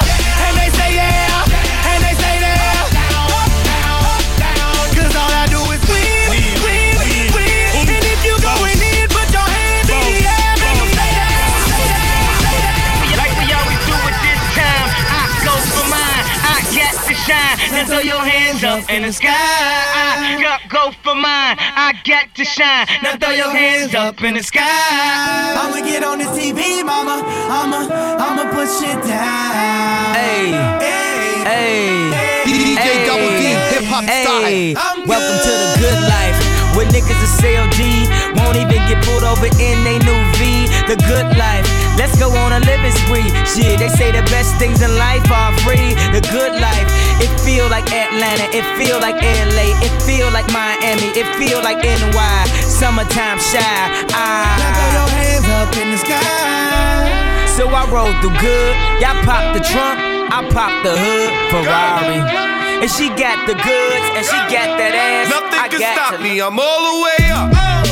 up in the sky. I got go for mine. I got to shine. Now throw your hands up in the sky. I'ma get on this TV, mama. I'ma, I'ma push it down. Hey, hey, hey, DJ Double D, hip hop hey. style. Welcome to the good life. With niggas a CLG, won't even get pulled over in they new V. The good life, let's go on a living spree. Shit, they say the best things in life are free. The good life, it feel like Atlanta, it feel like LA, it feel like Miami, it feel like NY. Summertime Chi. Ah. Now throw your hands up in the sky. So I roll through good. Y'all pop the trunk, I pop the hood. Ferrari. And she got the goods, and she got that ass. Nothing I can got stop me. I'm all the way up.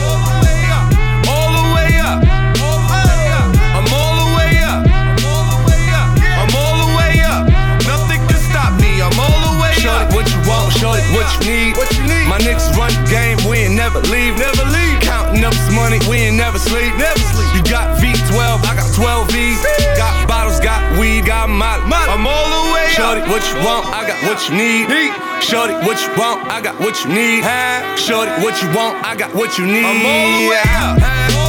We ain't never leave. Never leave. Counting up this money, we ain't never sleep. Never sleep. You got V12, I got 12 V's. Got bottles, got weed, got molly. I'm all the way Shorty, up. what you want, I got what you need. Shorty, what you want, I got what you need. Shorty, what you want, I got what you need. I'm all the way up.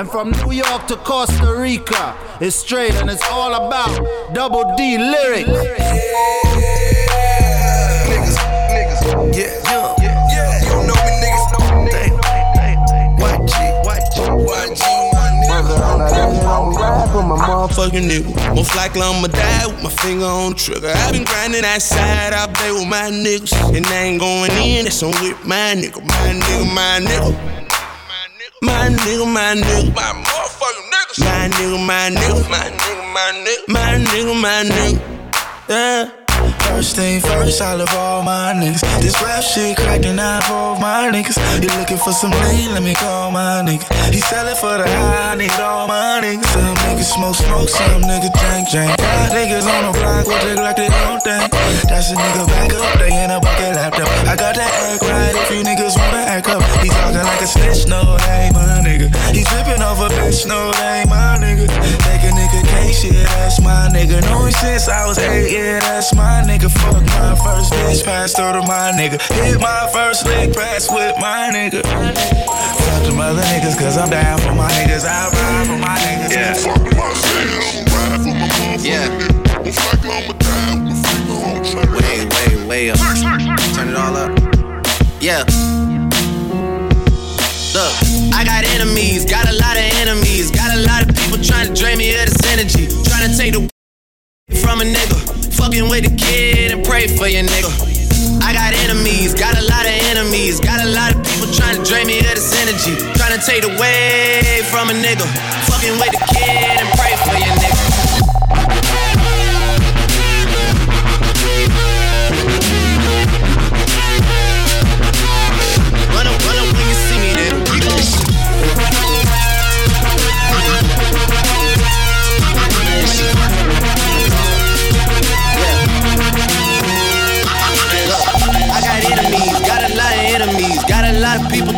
And from New York to Costa Rica, it's straight and it's all about Double D lyrics. Yeah, yeah, yeah. Niggas know me. Damn, damn. White G, white G, white G, my nigga. for my motherfucking nigga. Most likely I'ma die with my finger on the trigger. i been grinding outside out there with my niggas. And I ain't going in, that's on with my nigga. My nigga, my nigga. My nigga, my nigga. My motherfucking niggas. My nigga, my nigga. My nigga, my nigga. My nigga, my nigga. Yeah. First thing first, I love all my niggas. This rap shit cracking out for all my niggas. You looking for some lean? Let me call my nigga. He sellin' for the high, I need all my niggas. Some niggas smoke smoke, some niggas drink drink. Five niggas on the block with they like they don't think. That's a nigga back up, they in a bucket laptop. I got that act right if you niggas wanna act up. He like a snitch, no, that ain't my nigga. He tripping off a bitch, no, that ain't my nigga. Take a nigga can't shit, that's my nigga. Know him since I was eight, yeah, that's my nigga. Fuck my first bitch, passed through to my nigga. Hit my first lick, pass with my nigga. Fuck them other niggas, cause I'm down for my niggas. I ride for my niggas. Yeah. Fuck Yeah. Way, way, way up. Turn it all up. Yeah. I got enemies, got a lot of enemies, got a lot of people trying to drain me of this energy, trying to take the [laughs] from a nigga, fucking with the kid and pray for your nigga. I got enemies, got a lot of enemies, got a lot of people trying to drain me of this energy, trying to take away from a nigga, fucking with the kid and pray for your nigga.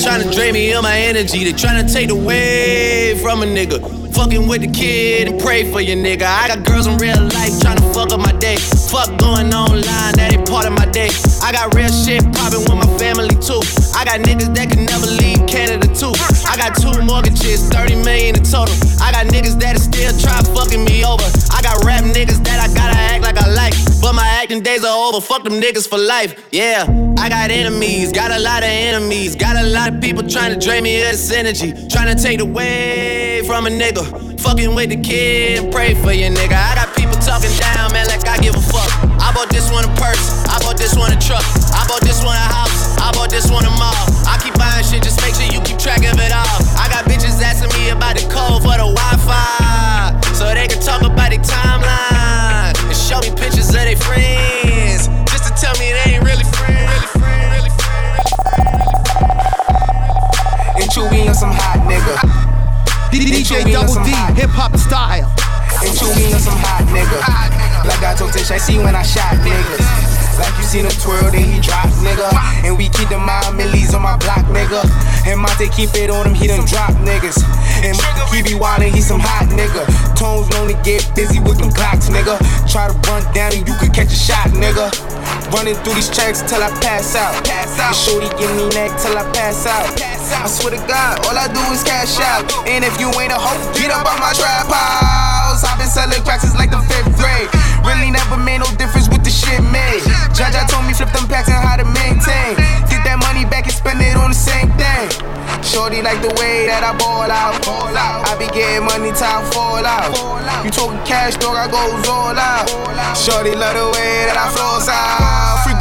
Trying to drain me of my energy. They trying to take away from a nigga. Fucking with the kid and pray for your nigga. I got girls in real life trying to fuck up my day. Fuck going online, that ain't part of my day. I got real shit popping with my family too. I got niggas that can never leave Canada too. I got two mortgages, 30 million in total. I got niggas that still try fucking me over. I got rap niggas that I gotta act like I like. But my acting days are over. Fuck them niggas for life. Yeah, I got enemies, got a lot of enemies, got a lot of people trying to drain me of this energy, trying to take away from a nigga. Fucking with the kid pray for your nigga. I got Talking down, man, like I give a fuck. I bought this one a purse, I bought this one a truck, I bought this one a house, I bought this one a mall. I keep buying shit, just make sure you keep track of it all. I got bitches asking me about the code for the Wi-Fi, so they can talk about the timeline and show me pictures of their friends, just to tell me they ain't really friends. Really friends, really friends. And chewy on some hot nigga. [laughs] DJ Double D, hip hop style. And chew me on some hot nigga. Like I told Tish, I see when I shot niggas. And he drop, nigga and we keep the mind millies on my block, nigga. And Monte keep it on him, he done drop niggas. And he be wildin', he some hot nigga. Tones only get busy with them clocks, nigga. Try to run down and you could catch a shot, nigga. Running through these checks till I pass out. Pass out. Shorty give me neck till I pass out. I swear to God, all I do is cash out. And if you ain't a hoe, get up on my trap house. I've been selling cracks since like the fifth grade. Really never made no difference with the shit made. Jaja told me flip them packs and how to maintain. Get that money back and spend it on the same thing. Shorty like the way that I ball out. I be getting money I fall out. You talking cash, dog, I goes all out. Shorty love the way that I flows out. Free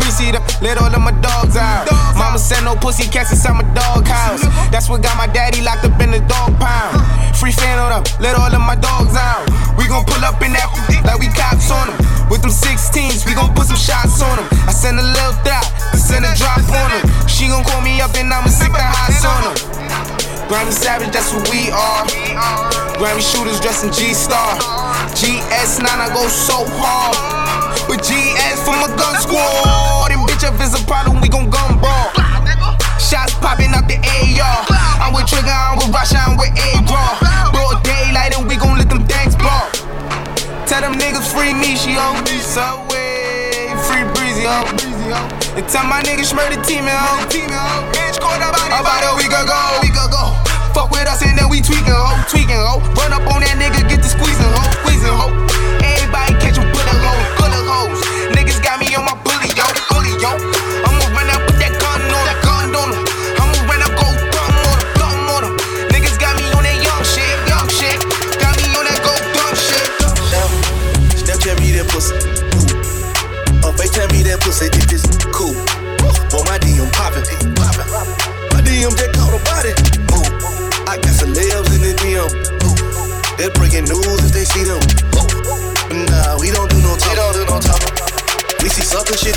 let all of my dogs out. Mama said no pussy cats inside my dog house. That's what got my daddy locked up in the dog pound. Free fan on them, let all of my dogs out. We gon' pull up in that like we cops on them. With them 16s, we gon' put some shots on them. I send a little thought, send a drop on them. She gon' call me up and I'ma stick the hots on them. Grammy Savage, that's what we are. Grammy shooters dressed in G-Star. GS9, I go so hard. With GS from a me, on Subway, free breezy, oh. ho. And tell my niggas the team, ho. Bitch, caught up about a week ago. Week ago. Fuck with us and then we tweaking, ho. Tweaking, ho. Run up on that nigga, get the squeezing, ho. Squeezing, ho.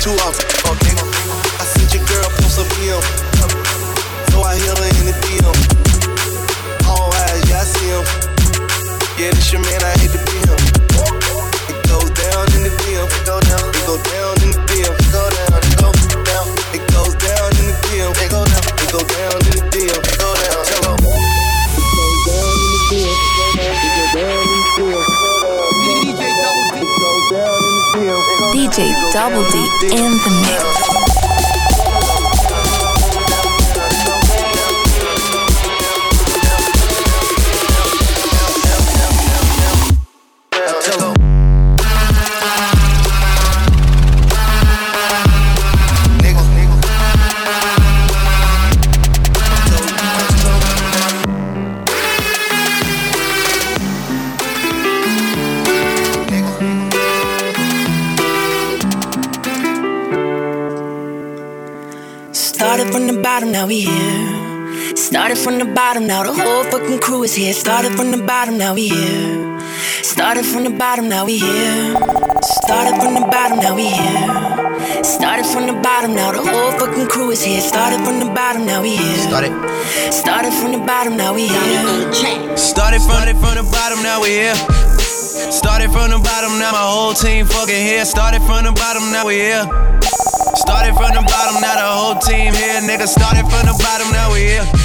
Too often. I sent your girl post a DM. So I hit her in the DM. All eyes, yeah, I see him. Yeah, this your man, I Double D in the mix. From the bottom, now the whole fucking crew is here. Started from the bottom, now we here. Started from the bottom, now we here. Started from the bottom, now we here. Started from the bottom, now the whole fucking crew is here. Started from the bottom, now we here. Started. Started from the bottom, now we here. Started from, from the bottom, now we here. Started from the bottom, now my whole team fucking here. Started from the bottom, now we here. Started from the bottom, now the whole team here. Nigga, started from the bottom, now we here.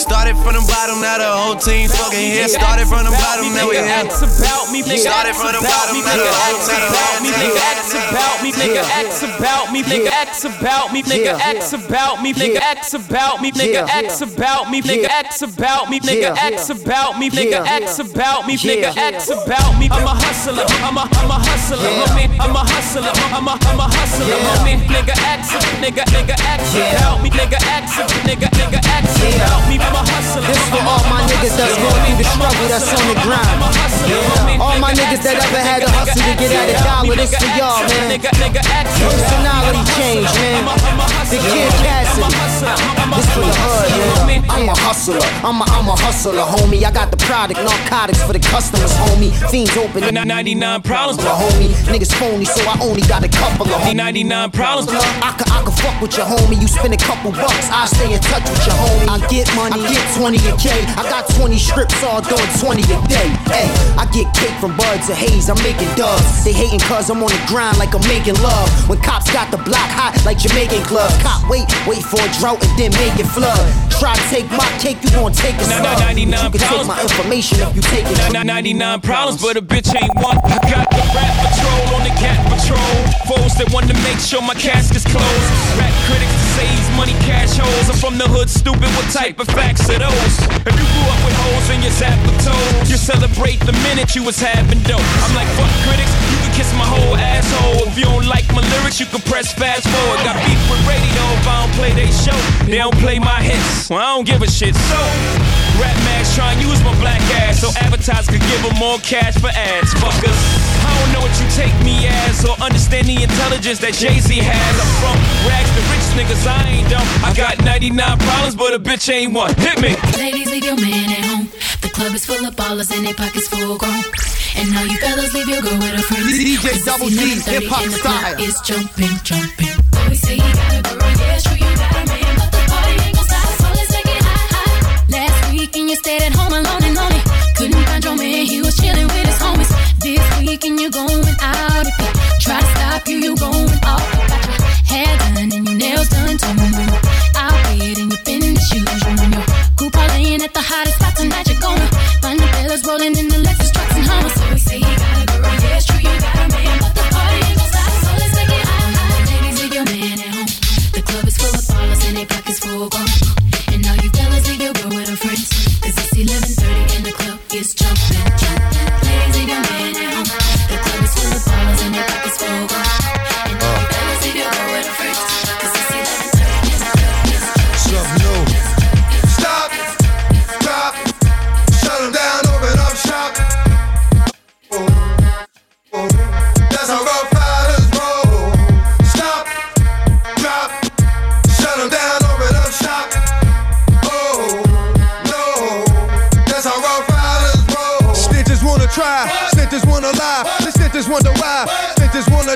Started from the bottom, now the whole team fucking here. Started from the bottom, now we here. about me, nigga. Started from the bottom, now the whole team about me, nigga. X about me, nigga. X about me, nigga. X about me, nigga. X about me, nigga. X about me, nigga. X about me, nigga. X about me, nigga. X about me, nigga. X about me, nigga. X about me. I'm a hustler. I'm a I'm a hustler, homie. I'm a hustler. I'm a I'm a hustler, homie. Nigga X, nigga nigga X about me, nigga X, nigga nigga X about me. This for all my niggas that's going through the struggle that's on the grind. Yeah. All my niggas that ever had to hustle to get at a dollar, this for y'all, man. Personality change, man. The kid Cassidy. This for the hood, man. I'm a hustler. I'm a, I'm a hustler, homie. I got the product, narcotics for the customers, homie. Fiends open. 99 problems, but homie. Niggas phony, so I only got a couple of homies. 99 problems. I could, I could fuck with your homie. You spend a couple bucks, I stay in touch with your homie. I get money, I get 20 a K. I got 20 strips, all doing 20 a day. Hey, I get cake from buds of haze, I'm making dubs. They hating cause I'm on the grind like I'm making love. When cops got the block hot like Jamaican club. Cop wait, wait for a drought and then make it flood. Try to take my cake, you gon' take a slug. But you can take my information if you take it. 99 problems, but a bitch ain't one. I got the rap patrol on the cat patrol. Foes that want to make sure my casket's closed. Rap critics to say he's money cash holes. I'm from the hood, stupid. What type of facts are those? If you grew up with holes in your zap you celebrate the minute you was having dope. I'm like, fuck critics, you can kiss my whole asshole. If you don't like my lyrics, you can press fast forward. Got beef with radio if I don't play they show. They don't play my hits, well, I don't give a shit. So, Rap Max try and use my black ass so advertisers could give them more cash for ads. Fuckers, I don't know what you take me as or understand the intelligence that Jay Z has. I'm from rags to rich niggas, I ain't dumb. I got 99 problems, but a bitch ain't one. Hit me. Ladies, leave your man at home. The club is full of ballers and their pockets full grown. And now you fellas leave your girl with a friend. DJ Double D, hip hop style. It's jumping, jumping. Always say you got a girl, yeah, true, you got a man, but the party ain't gon' stop, so let's take it high, high. Last weekend you stayed at home alone and lonely. Couldn't find your man, he was chilling with his homies. This weekend you're going out. If they try to stop you, you going off. You got your hair done and your nails done too. I'll wait and you finish shoes. You and your group parlaying at the hottest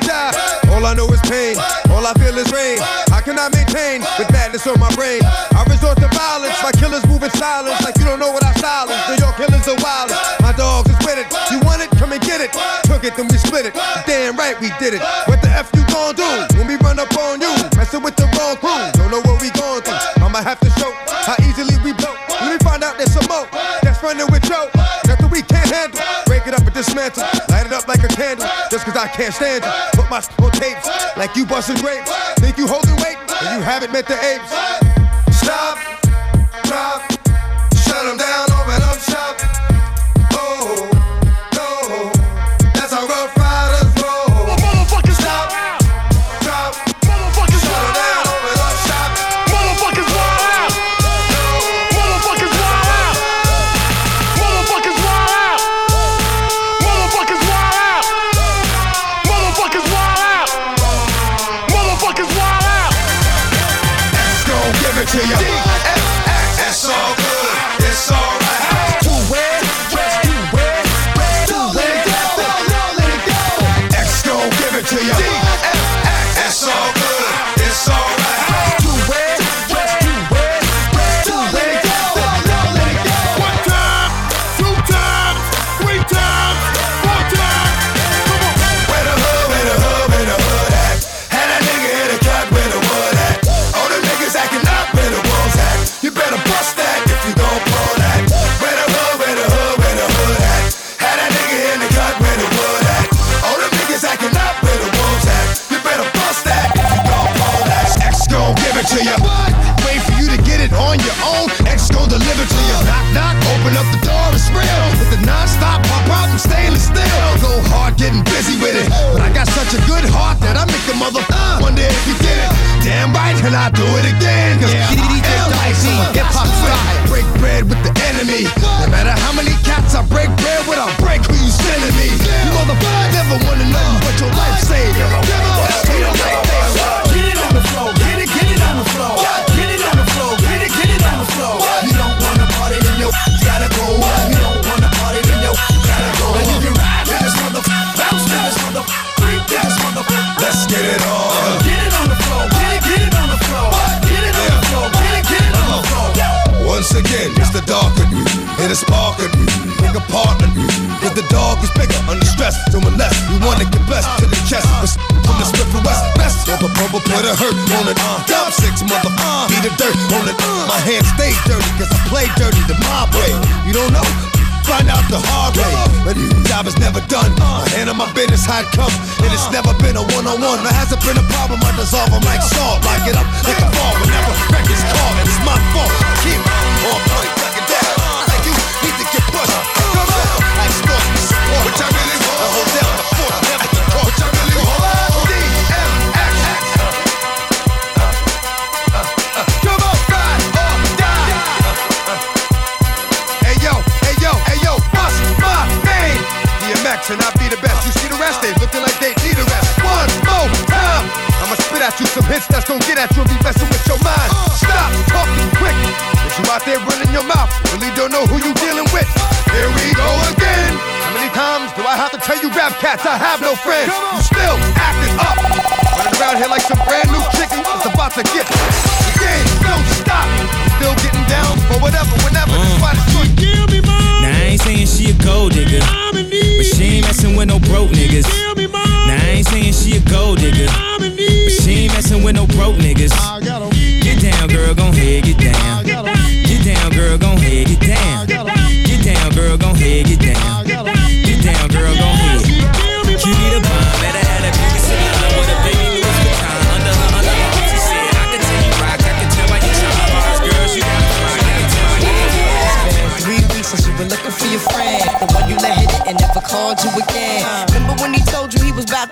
die. All I know is pain, all I feel is rain. I cannot maintain with madness on my brain. I resort to violence, my killers move in silence, like you don't know what I silence. New York killers are wild. My dogs is with it. You want it? Come and get it. Took it, then we split it. Damn right we did it. What the F you gon' do when we run up on you? Messing with the wrong crew. Don't know what we going through. I'ma have to show how easily we blow. Let me find out there's some more that's running with Joe. Nothing we can't handle. Break it up and dismantle. Light it up like a candle. Just cause I can't stand you. Put my on tapes like you busting grapes. Think you holding weight and you haven't met the apes.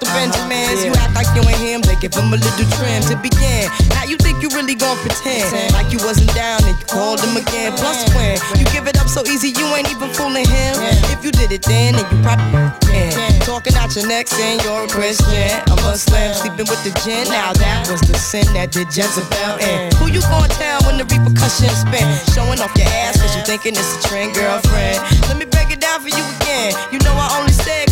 You he was about to Benjamins? You act like you ain't him, they give him a little trim to begin. Now you think you really gon' pretend like you wasn't down and you called him again. Plus when you give it up so easy, you ain't even fooling him. If you did it then, then you probably can. Talking out your neck saying you're a Christian. A Muslim sleeping with the gin. Now that was the sin that did Jezebel in. Who you gonna tell when the repercussions spin? Showing off your ass cause you thinking it's a trend, girlfriend. Let me break it down for you again. You know I only say it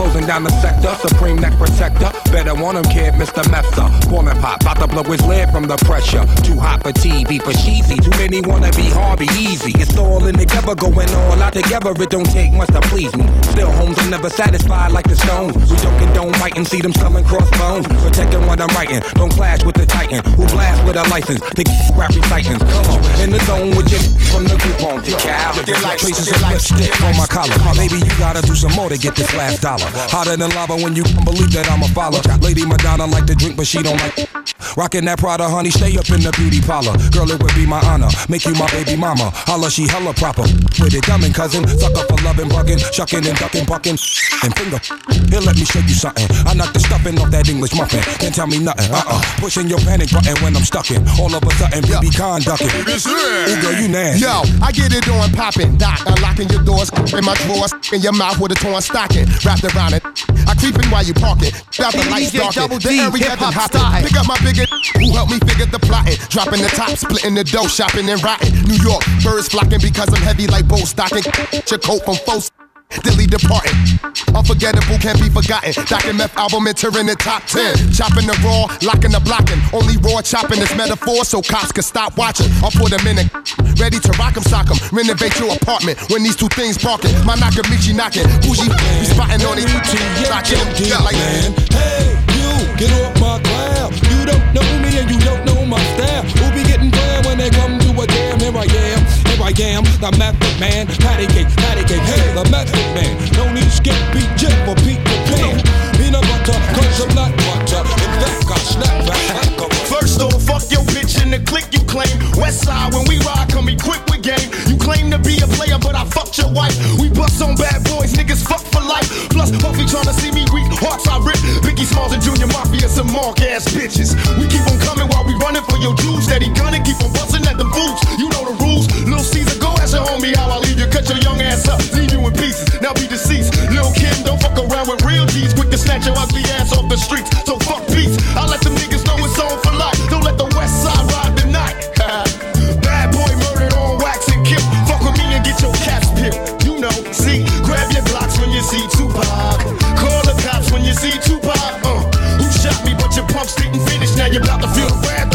Closing down the sector, supreme neck protector. Better want him, kid, Mr. Messer. Gorman pop, about to blow his lid from the pressure. Too hot for TV, for cheesy. Too many wanna be Harvey Easy. It's all in together, going all out together. It don't take much to please me. Still, homes are never satisfied like the stones. We don't condone fighting, see them selling crossbones. Protecting what I'm writing, don't clash with the titan. Who blast with a license get rap recitants. Come on, in the zone with your [laughs] from the group on. Cow. Traces of lipstick on my collar. Maybe you gotta do some more to get this last dollar. Hotter than lava when you can believe that I'm a follower. Lady Madonna like to drink, but she don't like. Rockin' that Prada, honey, stay up in the beauty parlor. Girl, it would be my honor. Make you my baby mama. Holla, she hella proper. With it dumbin' cousin. Suck up for loving, bugging, shucking and ducking, bucking. And finger. Here, let me show you something. I knock the stuffing off that English muffin. Can't tell me nothing. Uh uh. Pushing your panic button when I'm stuck in. All of a sudden, BB Con ducking. Ooh, girl, you nasty. Yo, I get it on poppin', doc. Unlocking your doors in my drawers, in your mouth with a torn stocking. Wrapped around it. I creepin' while you parkin'. Got the lights darken. Double The area then hoppin'. style. Pick up my bigot who helped me figure the plotting. Dropping the top, splitting the dough, shopping and rotting. New York, birds flocking because I'm heavy like bull stocking. Your coat from folks. Dilly departing. Unforgettable can't be forgotten. Dr. Meth album entering the top 10. Chopping the raw, locking the blocking. Only raw chopping is metaphor so cops can stop watching. I'll put them in a ready to rock 'em, sock 'em. Renovate your apartment when these two things barking. My Nakamichi knocking. Bougie be spotting on. Yeah, like. Hey, you, get off my cloud. You don't know me and you don't know my style. I am, the method man. Patty cake, patty cake, hey, the method man. No need skip, beat, jet for Peter Pan. Peanut butter, cause I'm not butter. In fact, I snap back. Your bitch in the click you claim. West side, when we ride, come equipped with game. You claim to be a player, but I fucked your wife. We bust on bad boys, niggas fuck for life. Plus, Puffy tryna see me weak, hearts I rip. Biggie Smalls and Junior Mafia, some mark ass bitches. We keep on coming while we running for your Jews. Steady gunning, keep on busting at the boots. You know the rules. Lil Caesar, go ask your homie how I leave you. Cut your young ass up, leave you in pieces. Now be deceased. Lil Kim, don't fuck around with real G's. Quick to snatch your ugly ass off the streets. So fuck peace. I let them niggas you're about to feel the wrath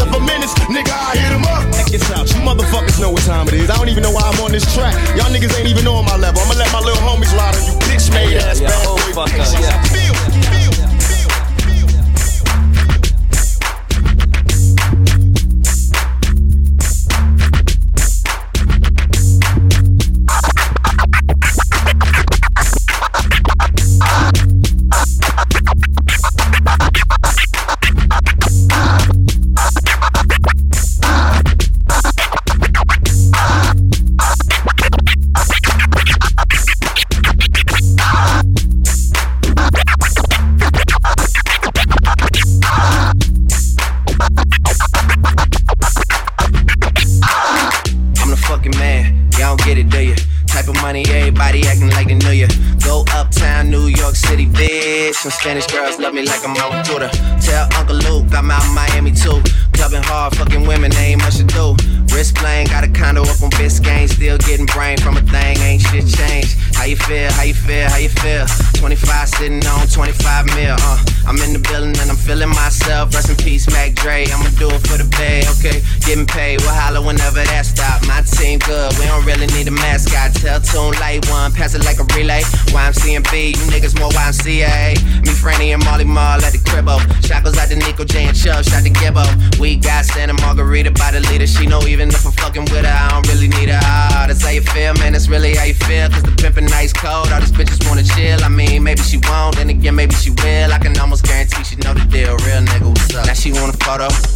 Twitter. Tell Uncle Luke I'm out in Miami too. Clubbing hard, fucking women, ain't much to do. Wrist playing, got a condo up on Biscayne. Still getting brain from a thing, ain't shit changed. How you feel? How you feel? How you feel? 25 sitting on 25 mil, uh. I'm in the building and I'm feeling myself. Rest in peace, Mac Dre. I'ma do it for the bay, okay? Getting paid, we'll holler whenever that stop. My team good, we don't really need a mascot. Tell Tune Light One, pass it like a relay. YMCMB, you niggas more YMCA. Me, Franny, and Mally Mall at the cribbo. Shackles out to Nico J and Chubb, shot to Gibbo. We got Santa Margarita by the leader. She know even if I'm fucking with her, I don't really need her. Ah, that's how you feel, man. That's really how you feel. Cause the pimpin' nice cold. All these bitches wanna chill. I mean, maybe she won't, then again, maybe she will. I can almost guarantee she know the deal. Real nigga, what's up? Now she want a photo.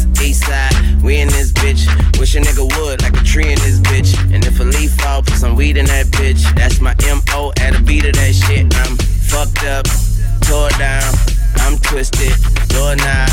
east side, we in this bitch. Wish a nigga would, like a tree in this bitch. And if a leaf fall, put some weed in that bitch. That's my MO at a beat of that shit. I'm fucked up, tore down, I'm twisted, doorknob,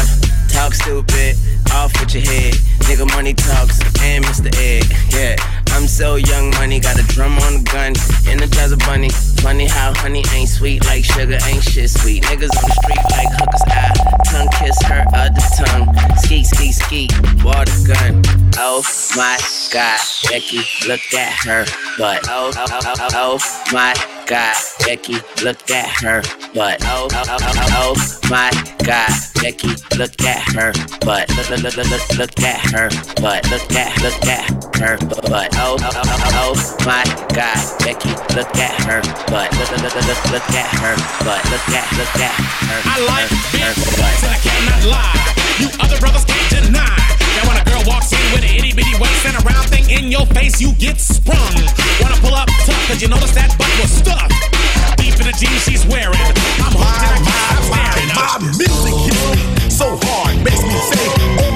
talk stupid, off with your head. Nigga money talks, and Mr. Ed, yeah. I'm so young, money got a drum on the gun, energize a bunny. Funny how honey ain't sweet like sugar, ain't shit sweet. Niggas on the street like hookers, I tongue kiss her other tongue. Ski, ski, ski, water gun. Oh my god, Becky, look at her butt. Oh, oh, oh, oh, oh my god, Becky, look at her butt. Oh, oh, oh, oh, oh, oh my god, Becky, look at her butt. Look, look, look, look, look, look at her butt. Look at, look at her butt. Oh, oh, oh, oh, oh my god, Becky, look at her butt. Look, look, look, look, look at her butt. Look at, look at her. I like her, big butts and I cannot lie. You other brothers can't deny. That when a girl walks in with an itty bitty waist and a round thing in your face, you get sprung. Wanna pull up tough, cause you notice that butt was stuffed. Deep in the jeans she's wearing. I'm hooked and I can't. My music hits me so hard, makes me say,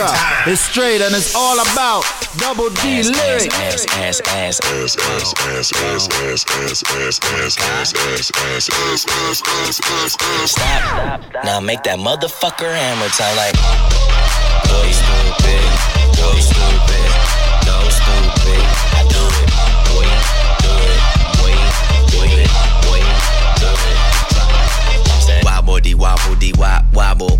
Costa Rica, Hammer time. it's straight and it's all about double D lyrics. ass, ass, ass, ass, ass, ass, ass, ass, ass, ass, ass, ass, ass, ass, ass, ass, ass, ass, ass. Stop. Now make that motherfucker hammer time like. Go stupid, go stupid, go stupid. I do it, boy, do it, boy, do it, boy, do it. Wobble dee wobble dee wop wobble wobble. I'm stack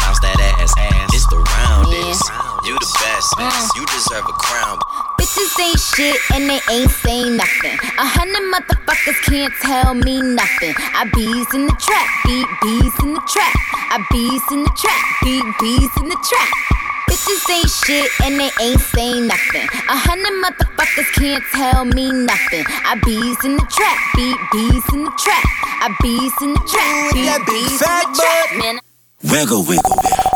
bounce that ass, ass. It's the roundest. You the best, uh. you deserve a crown. Bitches ain't shit and they ain't saying nothing. A hundred motherfuckers can't tell me nothing. I bees in the trap, beat bees in the trap. I bees in the trap, beat bees in the trap. Bitches ain't shit and they ain't saying nothing. A hundred motherfuckers can't tell me nothing. I bees in the trap, beat bees in the trap. I bees in the trap, beat bees in the trap. Man, Wiggle, wiggle, wiggle.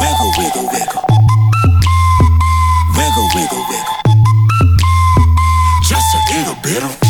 Wiggle, wiggle, wiggle. Wiggle, wiggle, wiggle. Just a little bit of.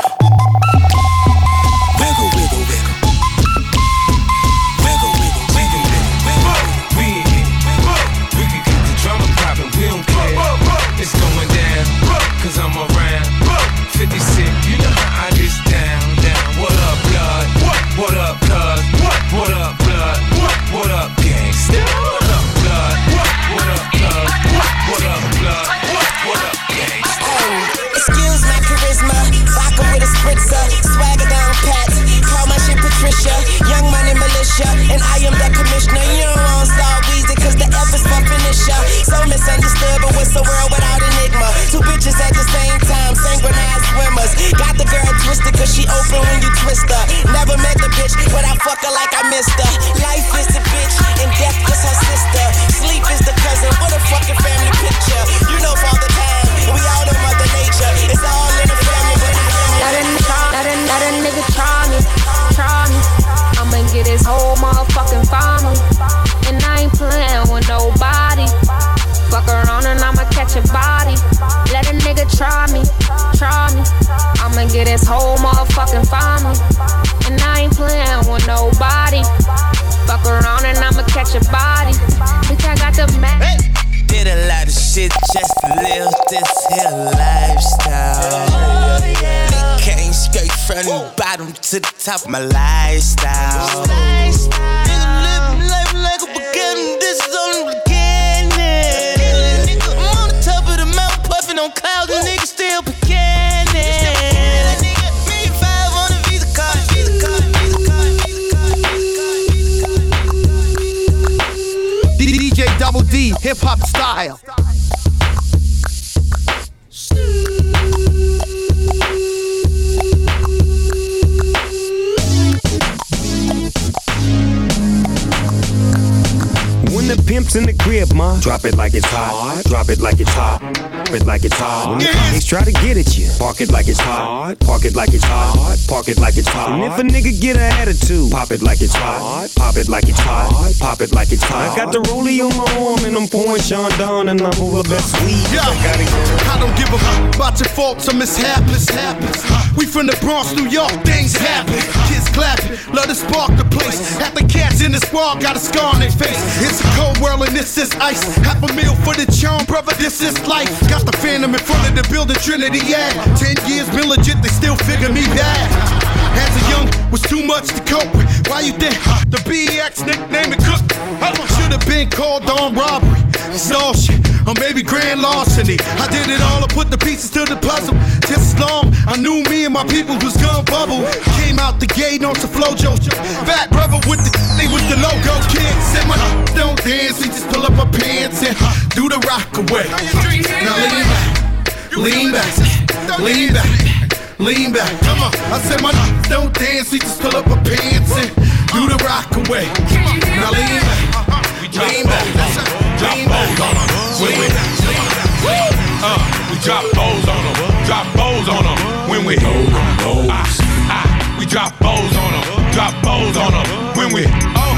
young money militia, and I am the commissioner. You don't want Star Weezy, cause the F is my finisher. So misunderstood, but what's the world without enigma? Two bitches at the same time, synchronized swimmers. Got the girl twisted, cause she open when you twist her. Never met the bitch, but I fuck her like I missed her. Life is the bitch, and death is her sister. Sleep is the to the top of my lifestyle. Nigga living life drop it like it's hot. Drop it like it's hot. Drop it like it's hot. When the police try to get at you, park it like it's hot. Park it like it's hot. Park it like it's hot. And if a nigga get an attitude, pop it like it's hot. Pop it like it's hot. Pop it like it's hot. I got the rollie on my arm and I'm pouring Chandon and I'm over best weed. Yeah, I gotta I don't give a fuck about your faults or mishaps. We from the Bronx, New York, things happen. Clapping, love to spark the place. Half the cats in the squad got a scar on their face. It's a cold world and this is ice. Half a meal for the charm, brother, this is life. Got the phantom in front of the building, Trinity, yeah. Ten years been legit, they still figure me bad. As a young, was too much to cope with. Why you think the BX nickname it cook? Should've been been called on robbery, extortion, or maybe grand larceny. I did it all, I put the pieces to the puzzle. Just as long I knew me and my people was gonna bubble. Came out the gate on some flojo. Fat brother with the they was the logo kid. Said my don't dance, we just pull up our pants and do the rock away. Now lean back, lean back, lean back. Lean back, come on. I said my don't dance, we just pull up our pants and do the rock away. Now lean back, lean back, lean back, lean back. Uh, we drop bows on them, drop bows on them when we ah, ah, we drop bows on them, drop bows on them when we oh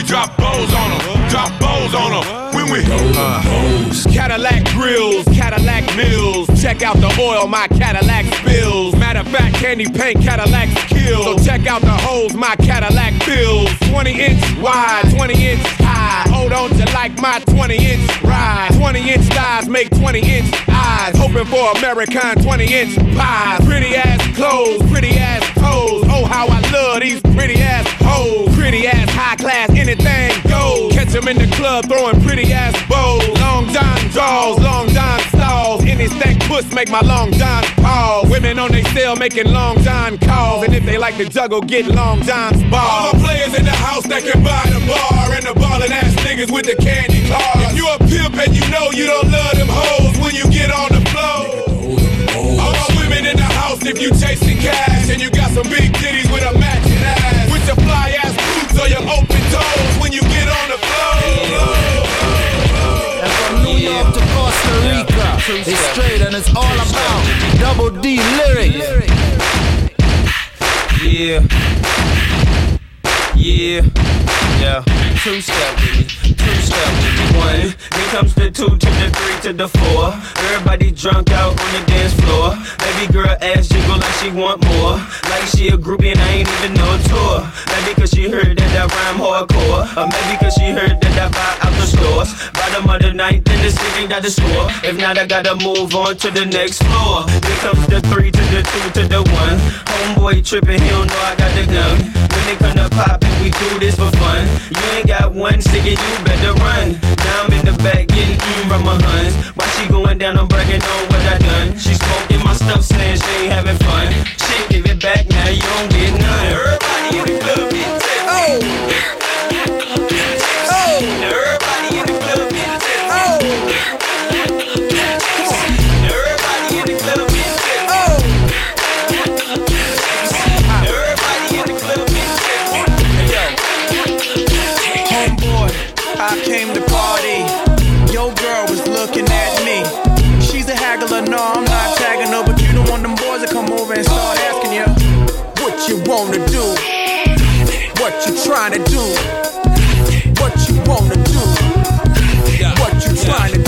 we drop bows on them, drop bows on them when we uh, Cadillac grills, Cadillac mills. Check out the oil my Cadillac spills. Matter of fact, candy paint Cadillacs kill. So check out the holes my Cadillac fills. 20 inch wide, 20 inch high. Hold on to like my 20 inch ride. 20 inch thighs make 20 inch eyes. Hoping for American 20 inch pies. Pretty ass clothes, pretty ass toes. Oh, how I love these pretty ass hoes. Pretty ass high class, anything goes. Catch 'em in the club throwing pretty ass bows. Long John draws, long John stalls. Any stack puss make my long John pause. Women on they cell making long John calls. And if they like to juggle, get long John's balls. All the players in the house that can buy the bar. And the ballin' ass niggas with the candy cars. If you a pimp and you know you don't love them hoes when you get on the floor. All my women in the house if you chasing cash. And you got some big titties with a matching ass. With your fly ass boots or your open it's straight and it's all about double D lyrics. Yeah. Yeah. Yeah. Two step with me. Two step with me. One. Then comes the two to the three to the four. Everybody drunk out on the dance floor. Baby girl ass jiggle like she want more. Like she a groupie and I ain't even no tour. Maybe cause she heard that I rhyme hardcore. Or maybe cause she heard that I buy out the stores. Bottom of the ninth in the city got the score. If not, I gotta move on to the next floor. Then comes the three to the two to the one. Homeboy tripping, he don't know I got the gun. When they come to pop we do this for fun. You ain't got one sticker, you better run. Now I'm in the back getting eaten from my huns. While she going down, I'm bragging on what I done. She smoking my stuff, saying she ain't having fun. She give it back, now you don't get none. Everybody in the club get tipsy. Oh. I came to party. Your girl was looking at me. She's a haggler, no, I'm not tagging her, but you don't want them boys to come over and start asking you what you wanna do, what you trying to do, what you wanna do, what you trying to do.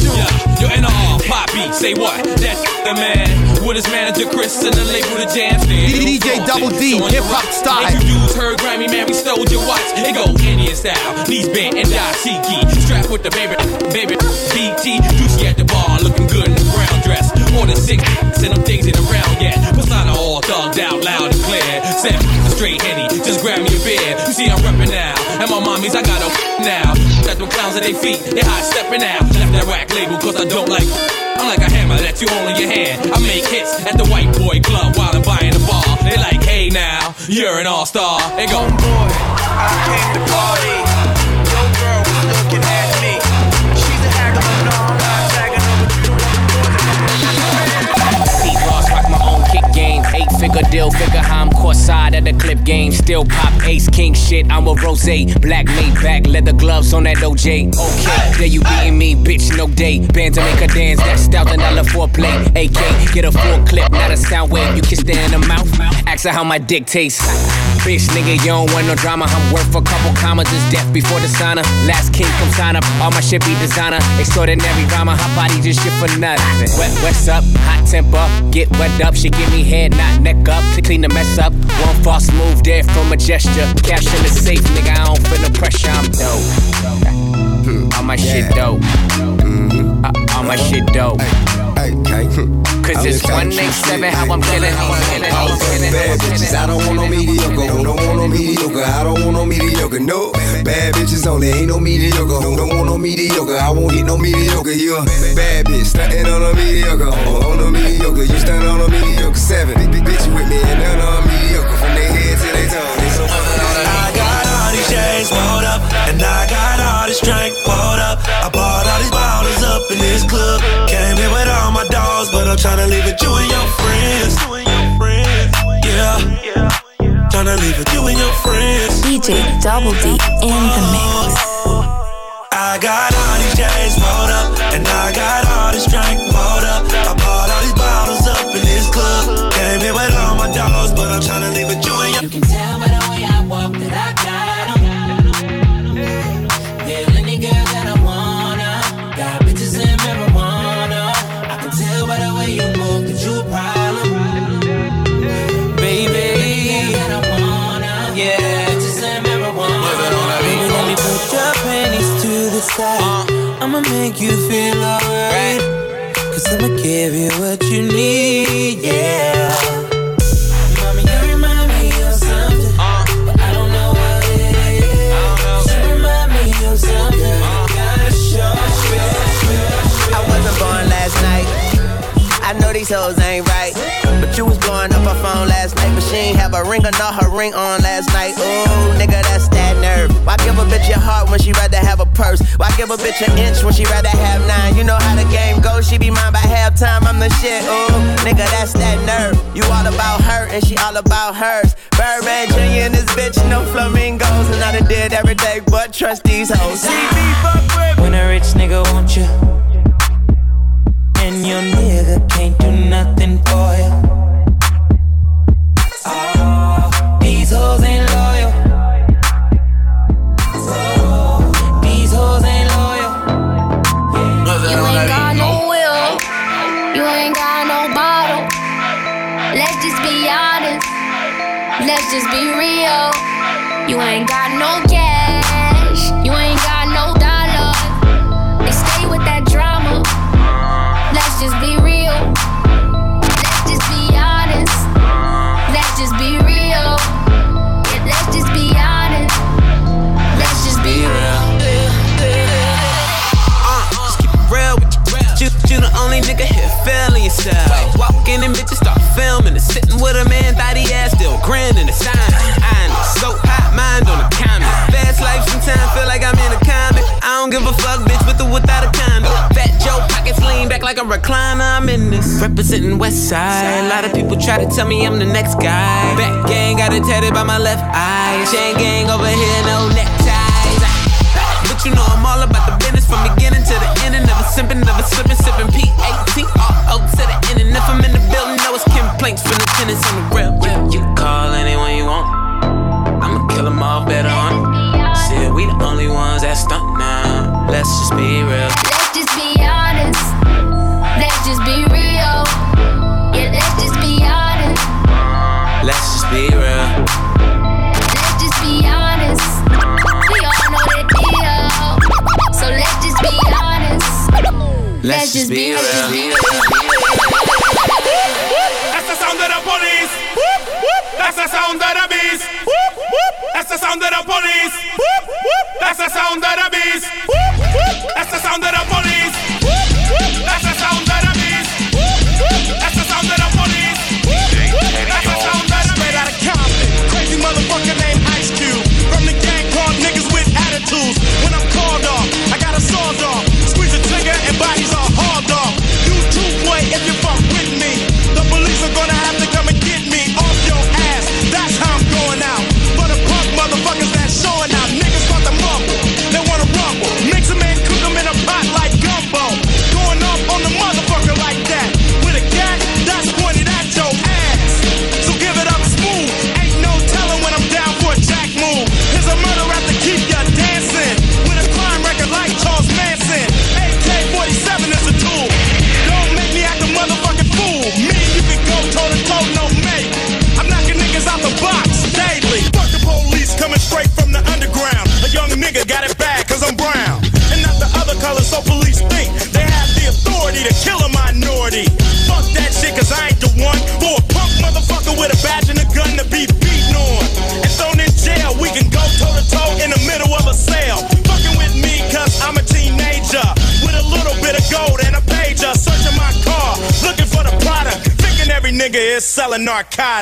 Say what? That's the man. With his manager Chris and the label the jam stand. DJ Double D, hip hop style. Ain't you dudes heard Grammy, man, we stole your watch. It go Indian style, knees bent and dashiki. Strapped with the baby, baby, BT. Juicy at the bar, looking good in the brown dress. More than six, and them things ain't around yet. Persona all thugged out, loud and clear. Said straight henny, just grab me a beer. You see I'm reppin' now, and my mommies I got a now. Them clowns at their feet, they high stepping out. Left that rack label cause I don't like. I'm like a hammer that you hold in your hand. I make hits at the white boy club while I'm buying the bar. They like, hey now, you're an all star. They go, I came to party. Figure deal, figure how I'm court side at the clip game. Still pop ace king shit. I'm a rose. Black made back, leather gloves on that OJ. Okay, there you beating me, bitch, no day. Band to make her dance, that's thousand dollar foreplay. AK, get a full clip, not a sound wave. You kiss her in the mouth. Ask her how my dick tastes. Bitch, nigga, you don't want no drama. I'm worth a couple commas. It's death before the signer. Last king come sign up. All my shit be designer. Extraordinary rhymer. Hot body just shit for nothing. Wet, what's up? Hot temper. Get wet up. She give me head, not neck up. To clean the mess up. One false move there from a gesture. Cash in the safe, nigga. I don't feel no pressure. I'm dope. All my shit dope. Uh, All my shit dope. Cause it's one nigga 24-7, how I'm killing it. All fucking bad bitches. I don't want no mediocre. Don't want no mediocre? I don't want no mediocre. No, bad bitches only. Ain't no mediocre. Don't want no mediocre? I won't hit no mediocre. You a bad bitch, stunting on a mediocre. On a mediocre, you stand on a mediocre. Seven, big bitch with me and none on mediocre. From their head to their toes. They so I got all these chains pulled up, and I got all this drink pulled up. I bought all these bottles up in this club. Came here with all my dogs, but I'm tryna leave it you and your friends. Yeah, tryna leave it you and your friends. DJ Double D in the mix. I got all these chains pulled up, and I got all this drink pulled up. I bought all these bottles up in this club. Came here with all my dogs, but I'm tryna leave make you feel alright. Cause I'ma give you what you need, yeah. Mommy, you remind me of something, but I don't know what it is. You remind me of something, gotta show I wasn't born last night. I know these hoes ain't right. But you was blowing up her phone last night. But she ain't have a ring or not her ring on last night. Ooh, nigga, that's that nerve. Why give a bitch your heart when she rather have a purse? Why give a bitch an inch when she rather have nine? You know how the game goes. She be mine by halftime. I'm the shit. Ooh, nigga, that's that nerve. You all about her and she all about hers. Birdman Jr. and this bitch, no flamingos. And I done did everything but trust these hoes. When a rich nigga want you, and your nigga can't do nothing for you. Oh, these hoes ain't loyal. Be honest. Let's just be real. You ain't got no cash. You ain't got no dollar. They stay with that drama. Let's just be real. Let's just be honest. Let's just be real. Yeah, let's just be honest. Let's just be real. Uh, just keep it real with you. You, you the only nigga here feeling yourself. Walk in and bitches start filming and it's sitting with a man, thought he ass still grinning the sign. I know, so hot, mind on the comment. Fast life sometimes feel like I'm in a comic. I don't give a fuck, bitch, with or without a condom. Fat Joe pockets lean back like a recliner. I'm in this. Representing West Side. A lot of people try to tell me I'm the next guy. Back gang got it tatted by my left eye. Chain gang over here, no neckties. But you know I'm all about the business from beginning to the end. and Never simping, never slipping, sipping P18 all to the end. And if I'm in the it's complaints from the tenants on the real. You, you can call anyone you want. I'ma kill them all better on. See, we the only ones that stunt now. Let's just be real. Let's just be honest. Let's just be real. Yeah, let's just be honest. Let's just be real. Let's just be honest. We all know the deal. So let's just be honest. Let's just be real. That's That's the sound of the beast. That's the sound of the police. That's the sound of the beast. That's the sound of the police. That's the sound of the beast. That's the sound of the police. That's the sound of the Straight out of Compton, crazy motherfucker named Ice Cube. From the gang called niggas with attitudes. When I'm called off, I got a sawed off. Squeeze the trigger and bodies are hauled off. You too, boy, if you fuck with me. The police are gonna have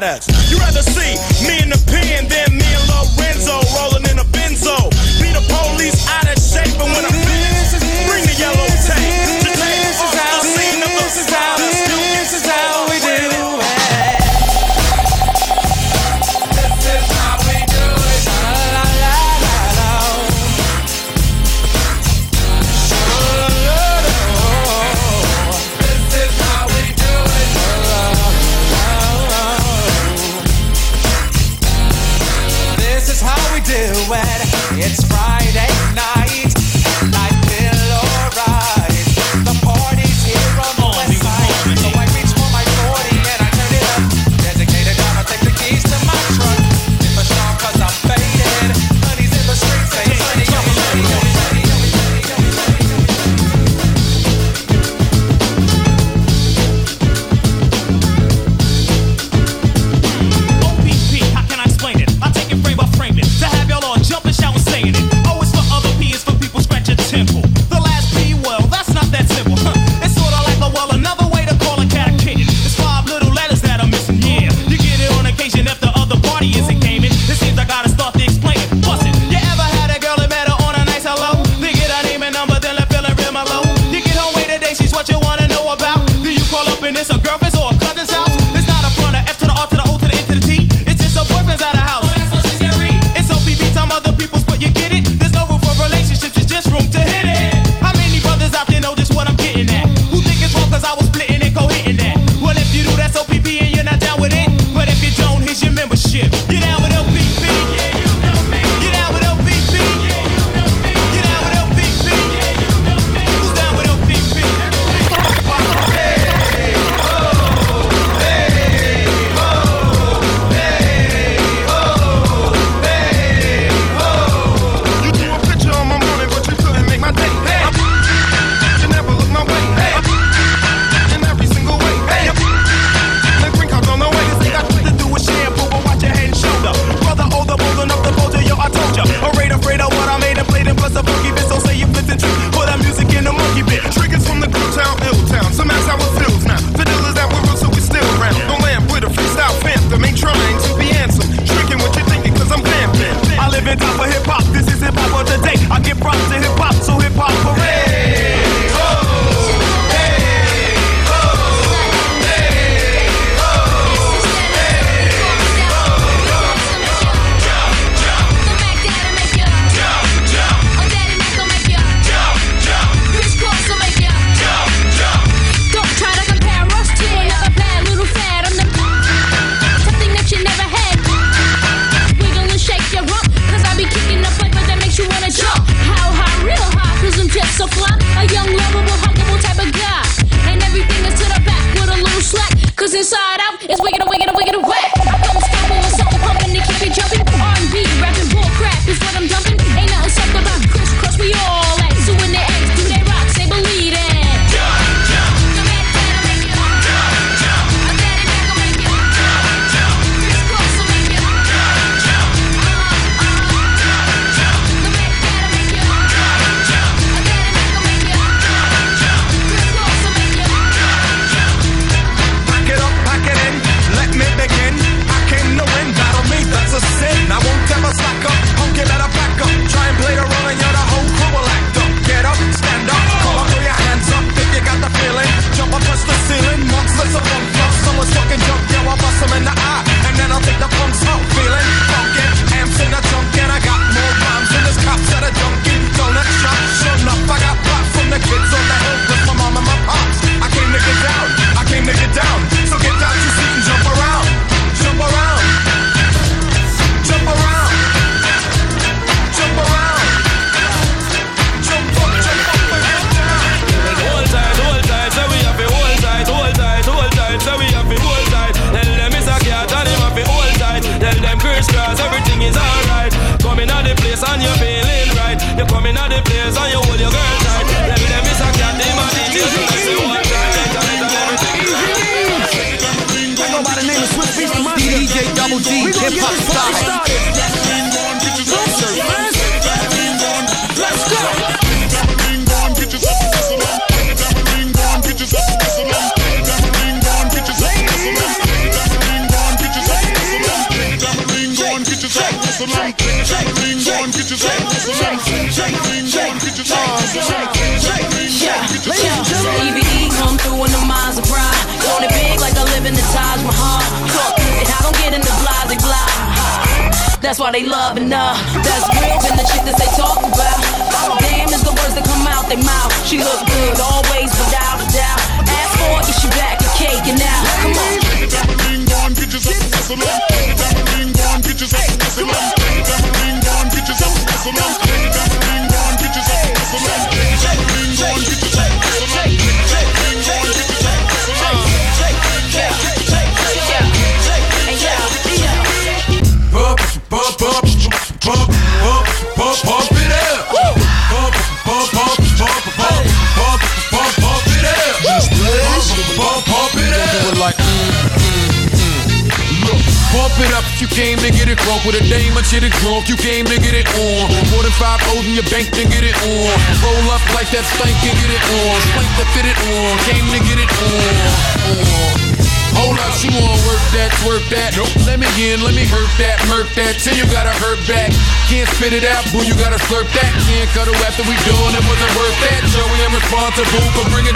narcotics.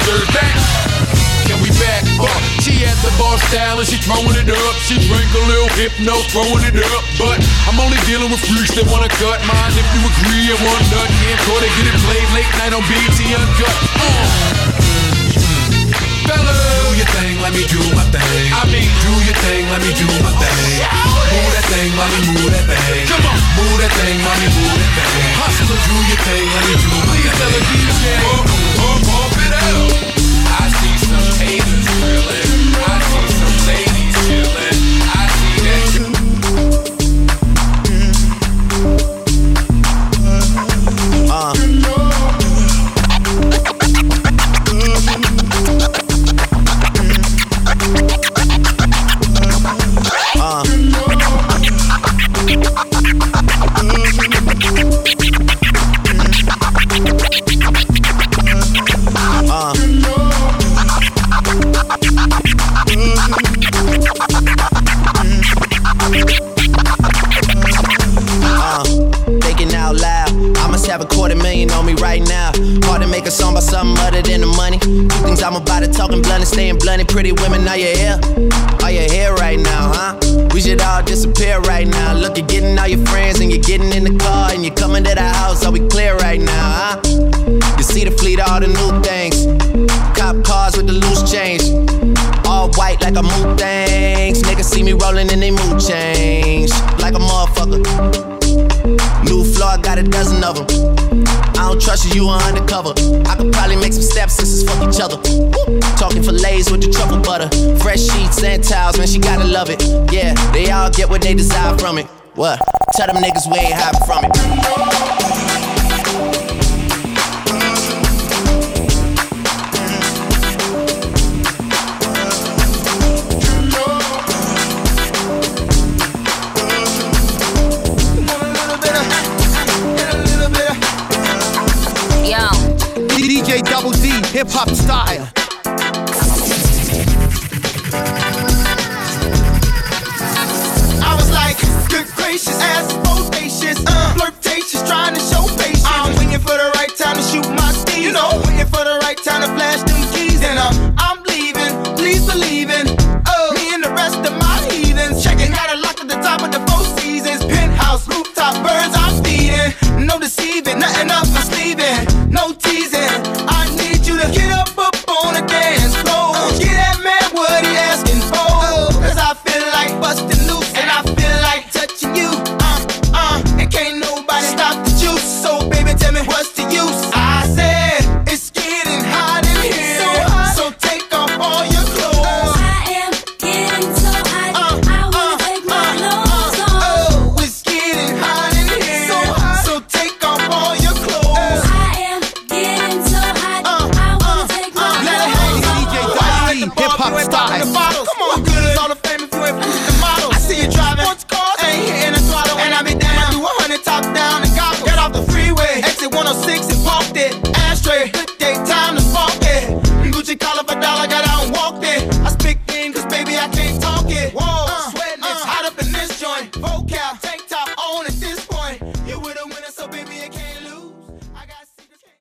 That? Can we back up? She has the bar style and she throwing it up. She drink a little hypno, throwing it up. But I'm only dealing with freaks that wanna cut mine. If you agree, I want nut. Can't call it, get it played late night on BET Uncut. Uh. Fellas your thing, let me do my thing. I mean, do your thing, let me do my thing. Move that thing, let me move that thing. Come on, move that thing, let me move that thing. Hustle, do your thing, let me do my Please thing. Please DJ, pump, pump, pump it up, I see some haters grilling. I see it. Yeah, they all get what they desire from it. What? Tell them niggas we ain't hiding from it.